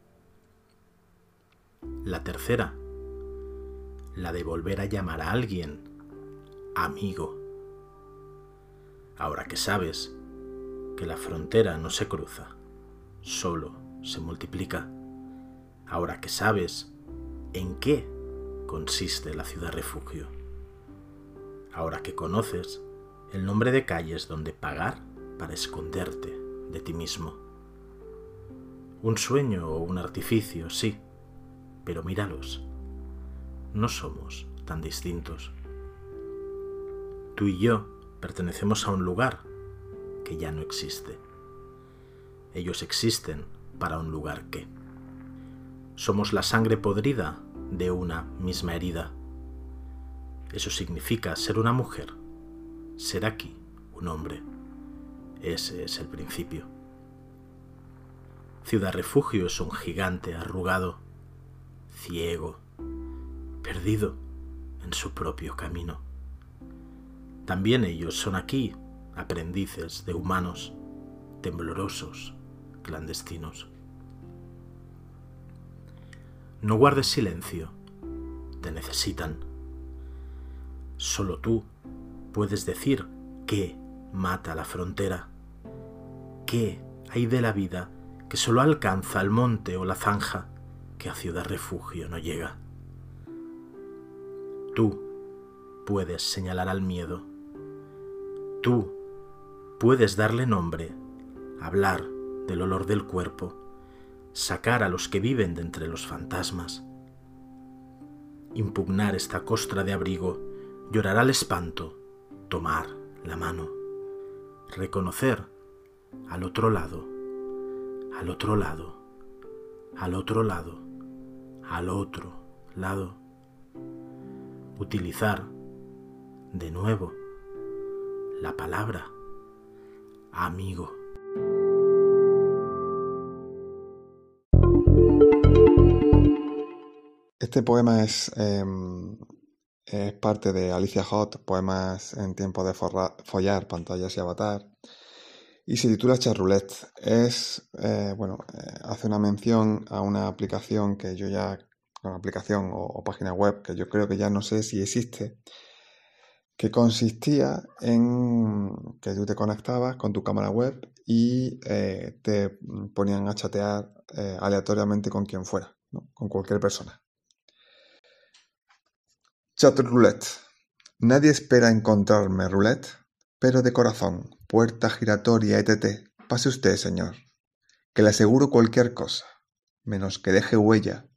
La tercera, la de volver a llamar a alguien amigo. Ahora que sabes que la frontera no se cruza, solo se multiplica. Ahora que sabes en qué consiste la ciudad refugio. Ahora que conoces el nombre de calles donde pagar para esconderte de ti mismo. Un sueño o un artificio, sí, pero míralos no somos tan distintos. Tú y yo pertenecemos a un lugar que ya no existe. Ellos existen para un lugar que. Somos la sangre podrida de una misma herida. Eso significa ser una mujer, ser aquí un hombre. Ese es el principio. Ciudad Refugio es un gigante arrugado, ciego, perdido en su propio camino. También ellos son aquí aprendices de humanos, temblorosos, clandestinos. No guardes silencio, te necesitan. Solo tú puedes decir qué mata la frontera, qué hay de la vida que solo alcanza el monte o la zanja que a ciudad refugio no llega. Tú puedes señalar al miedo. Tú puedes darle nombre, hablar del olor del cuerpo, sacar a los que viven de entre los fantasmas. Impugnar esta costra de abrigo, llorar al espanto, tomar la mano, reconocer al otro lado, al otro lado, al otro lado, al otro lado utilizar de nuevo la palabra amigo. Este poema es, em, es parte de Alicia Hot, Poemas en tiempo de follar, pantallas y avatar, y se titula Charroulette. Es, eh, bueno, eh, hace una mención a una aplicación que yo ya una aplicación o, página web que yo creo que ya no sé si existe, que consistía en que tú te conectabas con tu cámara web y eh, te ponían a chatear eh, aleatoriamente con quien fuera, con cualquier persona. Chat roulette. Nadie espera encontrarme roulette, pero de corazón, puerta giratoria, etc. Pase usted, señor, que le aseguro cualquier cosa, menos que deje huella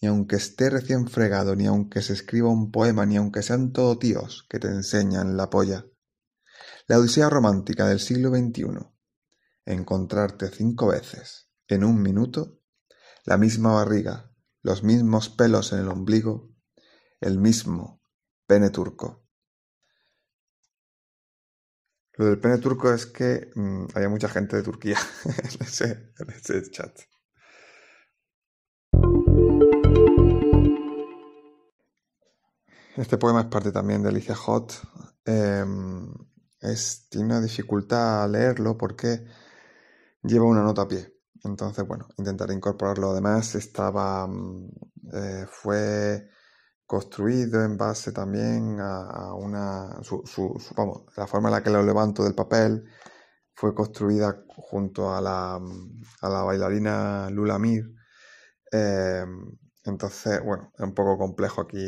ni aunque esté recién fregado, ni aunque se escriba un poema, ni aunque sean todo tíos que te enseñan la polla. La odisea romántica del siglo XXI. Encontrarte cinco veces, en un minuto, la misma barriga, los mismos pelos en el ombligo, el mismo pene turco. Lo del pene turco es que mm, había mucha gente de Turquía en en ese chat. Este poema es parte también de Alicia Hot. Em, es, tiene una dificultad a leerlo porque lleva una nota a pie. Entonces, bueno, intentaré incorporarlo. Además, estaba. Mm, eh, fue construido en base también a, una. Su, vamos, la forma en la que lo levanto del papel fue construida junto a la, a la bailarina Lula Mir. Em, entonces, bueno, es un poco complejo aquí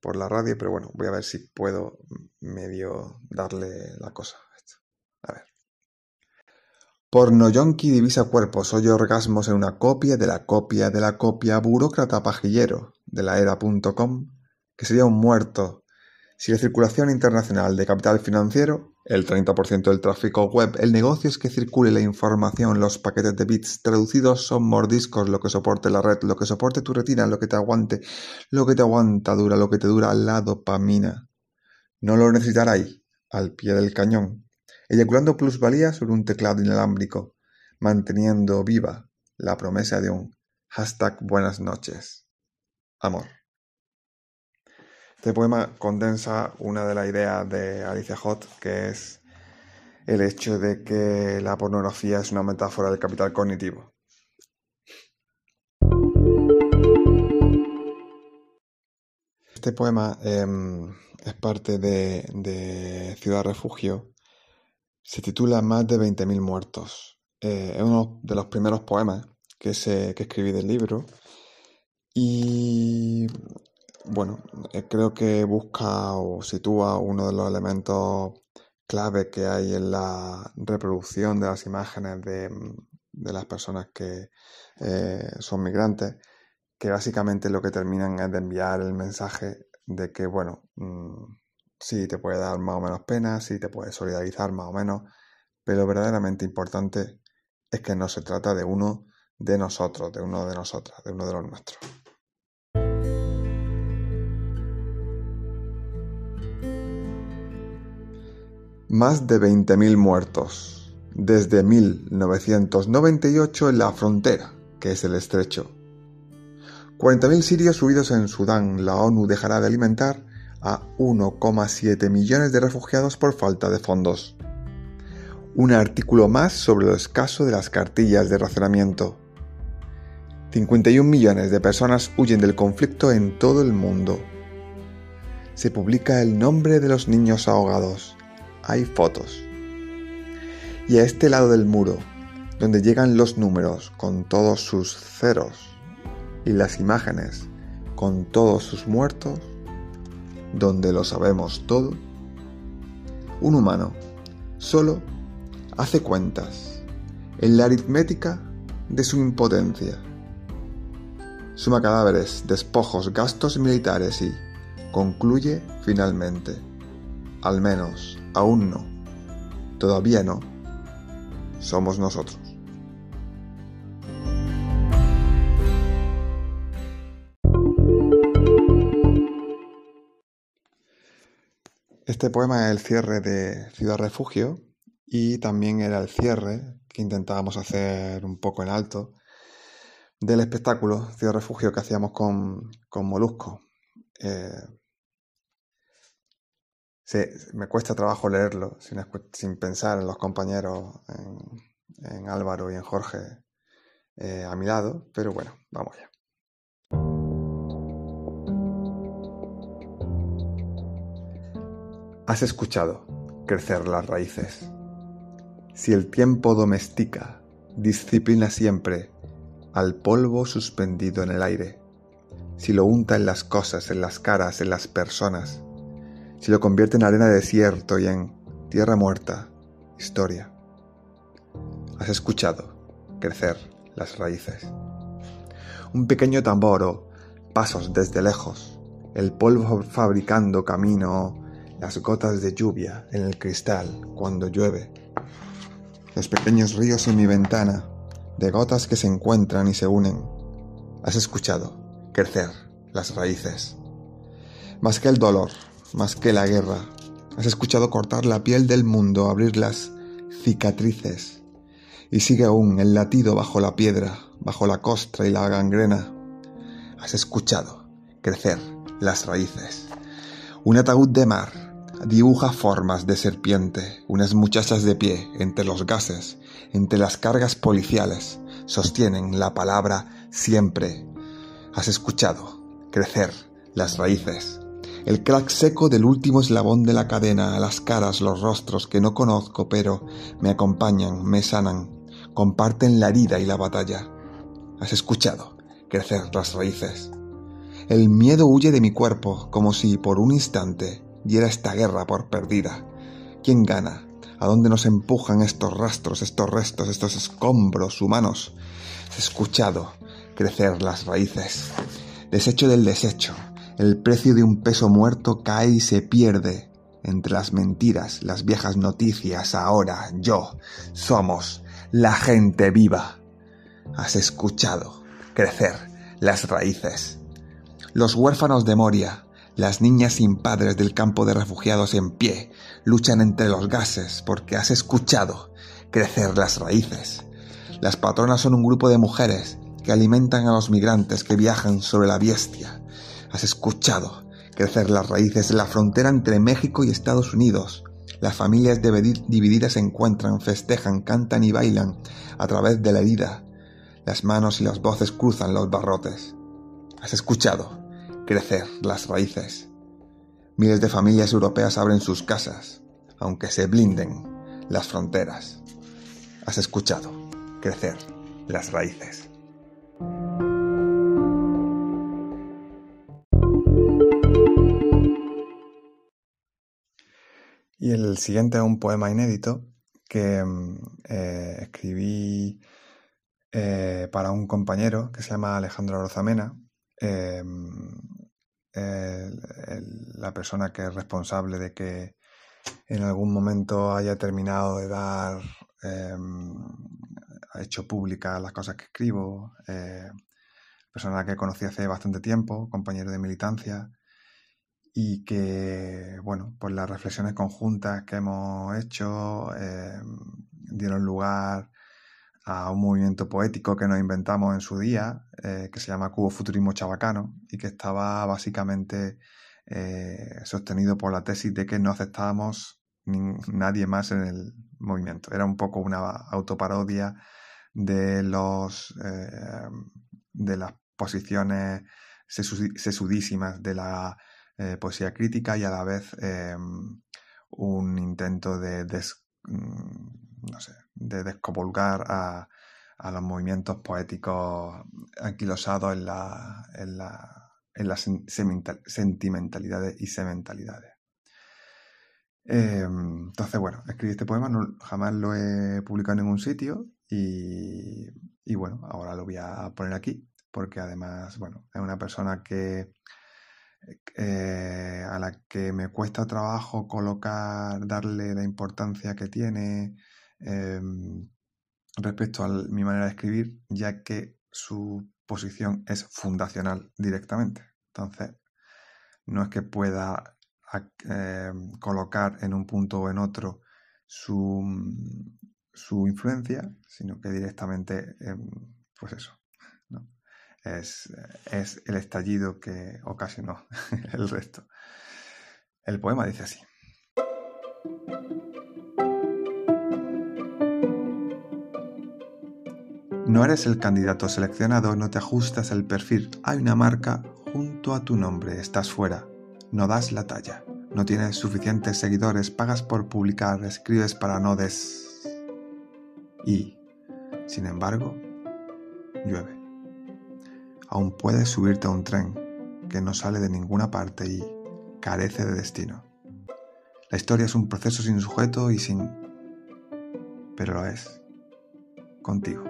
por la radio, pero bueno, voy a ver si puedo medio darle la cosa. A ver. Porno yonki divisa cuerpos, oye orgasmos en una copia de la copia de la copia burócrata pajillero de la era.com, que sería un muerto si la circulación internacional de capital financiero el 30% del tráfico web. El negocio es que circule la información, los paquetes de bits traducidos son mordiscos, lo que soporte la red, lo que soporte tu retina, lo que te aguante, lo que te aguanta dura, lo que te dura la dopamina. No lo necesitaráis al pie del cañón, eyaculando plusvalía sobre un teclado inalámbrico, manteniendo viva la promesa de un hashtag buenas noches. Amor. Este poema condensa una de las ideas de Alicia Hot, que es el hecho de que la pornografía es una metáfora del capital cognitivo. Este poema em, es parte de, Ciudad Refugio. Se titula Más de 20.000 muertos. Eh, es uno de los primeros poemas que, se, que escribí del libro. Y bueno, eh, creo que busca o sitúa uno de los elementos clave que hay en la reproducción de las imágenes de, mm, las personas que eh, son migrantes, que básicamente lo que terminan es de enviar el mensaje de que, bueno, mm, sí te puede dar más o menos pena, sí te puede solidarizar más o menos, pero verdaderamente importante es que no se trata de uno de nosotros, de uno de nosotras, de uno de los nuestros. Más de 20.000 muertos. Desde 1998 en la frontera, que es el estrecho. 40.000 sirios huidos en Sudán. La ONU dejará de alimentar a 1,7 millones de refugiados por falta de fondos. Un artículo más sobre lo escaso de las cartillas de racionamiento. 51 millones de personas huyen del conflicto en todo el mundo. Se publica el nombre de los niños ahogados hay fotos. Y a este lado del muro, donde llegan los números con todos sus ceros y las imágenes con todos sus muertos, donde lo sabemos todo, un humano solo hace cuentas en la aritmética de su impotencia. Suma cadáveres, despojos, gastos militares y concluye finalmente, al menos Aún no. Todavía no. Somos nosotros. Este poema es el cierre de Ciudad Refugio y también era el cierre que intentábamos hacer un poco en alto del espectáculo Ciudad Refugio que hacíamos con, con Molusco. Eh, Me cuesta trabajo leerlo sin, pensar en los compañeros, en, Álvaro y en Jorge eh, a mi lado, pero bueno, vamos ya. Has escuchado crecer las raíces. Si el tiempo domestica, disciplina siempre al polvo suspendido en el aire. Si lo unta en las cosas, en las caras, en las personas, si lo convierte en arena de desierto y en tierra muerta, historia. Has escuchado crecer las raíces. Un pequeño tambor o pasos desde lejos, el polvo fabricando camino, las gotas de lluvia en el cristal cuando llueve, los pequeños ríos en mi ventana, de gotas que se encuentran y se unen. Has escuchado crecer las raíces. Más que el dolor, más que la guerra, has escuchado cortar la piel del mundo, abrir las cicatrices. Y sigue aún el latido bajo la piedra, bajo la costra y la gangrena. Has escuchado crecer las raíces. Un ataúd de mar dibuja formas de serpiente, unas muchachas de pie entre los gases, entre las cargas policiales, sostienen la palabra siempre. Has escuchado crecer las raíces. El crack seco del último eslabón de la cadena, las caras, los rostros que no conozco, pero me acompañan, me sanan, comparten la herida y la batalla. Has escuchado crecer las raíces. El miedo huye de mi cuerpo como si por un instante diera esta guerra por perdida. ¿Quién gana? ¿A dónde nos empujan estos rastros, estos restos, estos escombros humanos? He escuchado crecer las raíces. Desecho del desecho. El precio de un peso muerto cae y se pierde entre las mentiras, las viejas noticias. Ahora yo somos la gente viva. Has escuchado crecer las raíces los huérfanos de Moria, las niñas sin padres del campo de refugiados en pie, luchan entre los gases porque has escuchado crecer las raíces. Las patronas son un grupo de mujeres que alimentan a los migrantes que viajan sobre la bestia. Has escuchado crecer las raíces de la frontera entre México y Estados Unidos. Las familias divididas se encuentran, festejan, cantan y bailan a través de la herida. Las manos y las voces cruzan los barrotes. Has escuchado crecer las raíces. Miles de familias europeas abren sus casas, aunque se blinden las fronteras. Has escuchado crecer las raíces. Y el siguiente es un poema inédito que mm, eh, escribí eh, para un compañero que se llama Alejandro Rozamena. Em, la persona que es responsable de que en algún momento haya terminado de dar, em, ha hecho públicas las cosas que escribo, eh, persona que conocí hace bastante tiempo, compañero de militancia, y que, bueno, pues las reflexiones conjuntas que hemos hecho em, dieron lugar a un movimiento poético que nos inventamos en su día, eh, que se llama Cubo Futurismo Chabacano, y que estaba básicamente eh, sostenido por la tesis de que no aceptábamos nadie más en el movimiento. Era un poco una autoparodia de los eh, de las posiciones sesudísimas de la poesía crítica y a la vez un intento de mm, no sé, de a, los movimientos poéticos anquilosados en la, en la, en las sentimentalidades y sementalidades. Em, entonces, bueno, escribí este poema, jamás lo he publicado en ningún sitio y, y, bueno, ahora lo voy a poner aquí porque además, bueno, es una persona que eh, a la que me cuesta trabajo colocar, darle la importancia que tiene, Em, respecto a mi manera de escribir, ya que su posición es fundacional directamente. Entonces, no es que pueda em, colocar en un punto o en otro su, su influencia, sino que directamente, em, pues eso, es, el estallido que ocasionó el resto. El poema dice así. No eres el candidato seleccionado, no te ajustas el perfil. Hay una marca junto a tu nombre, estás fuera. No das la talla. No tienes suficientes seguidores, pagas por publicar, escribes para no des... Y, sin embargo, llueve. Aún puedes subirte a un tren que no sale de ninguna parte y carece de destino. La historia es un proceso sin sujeto y sin... pero lo es. Contigo.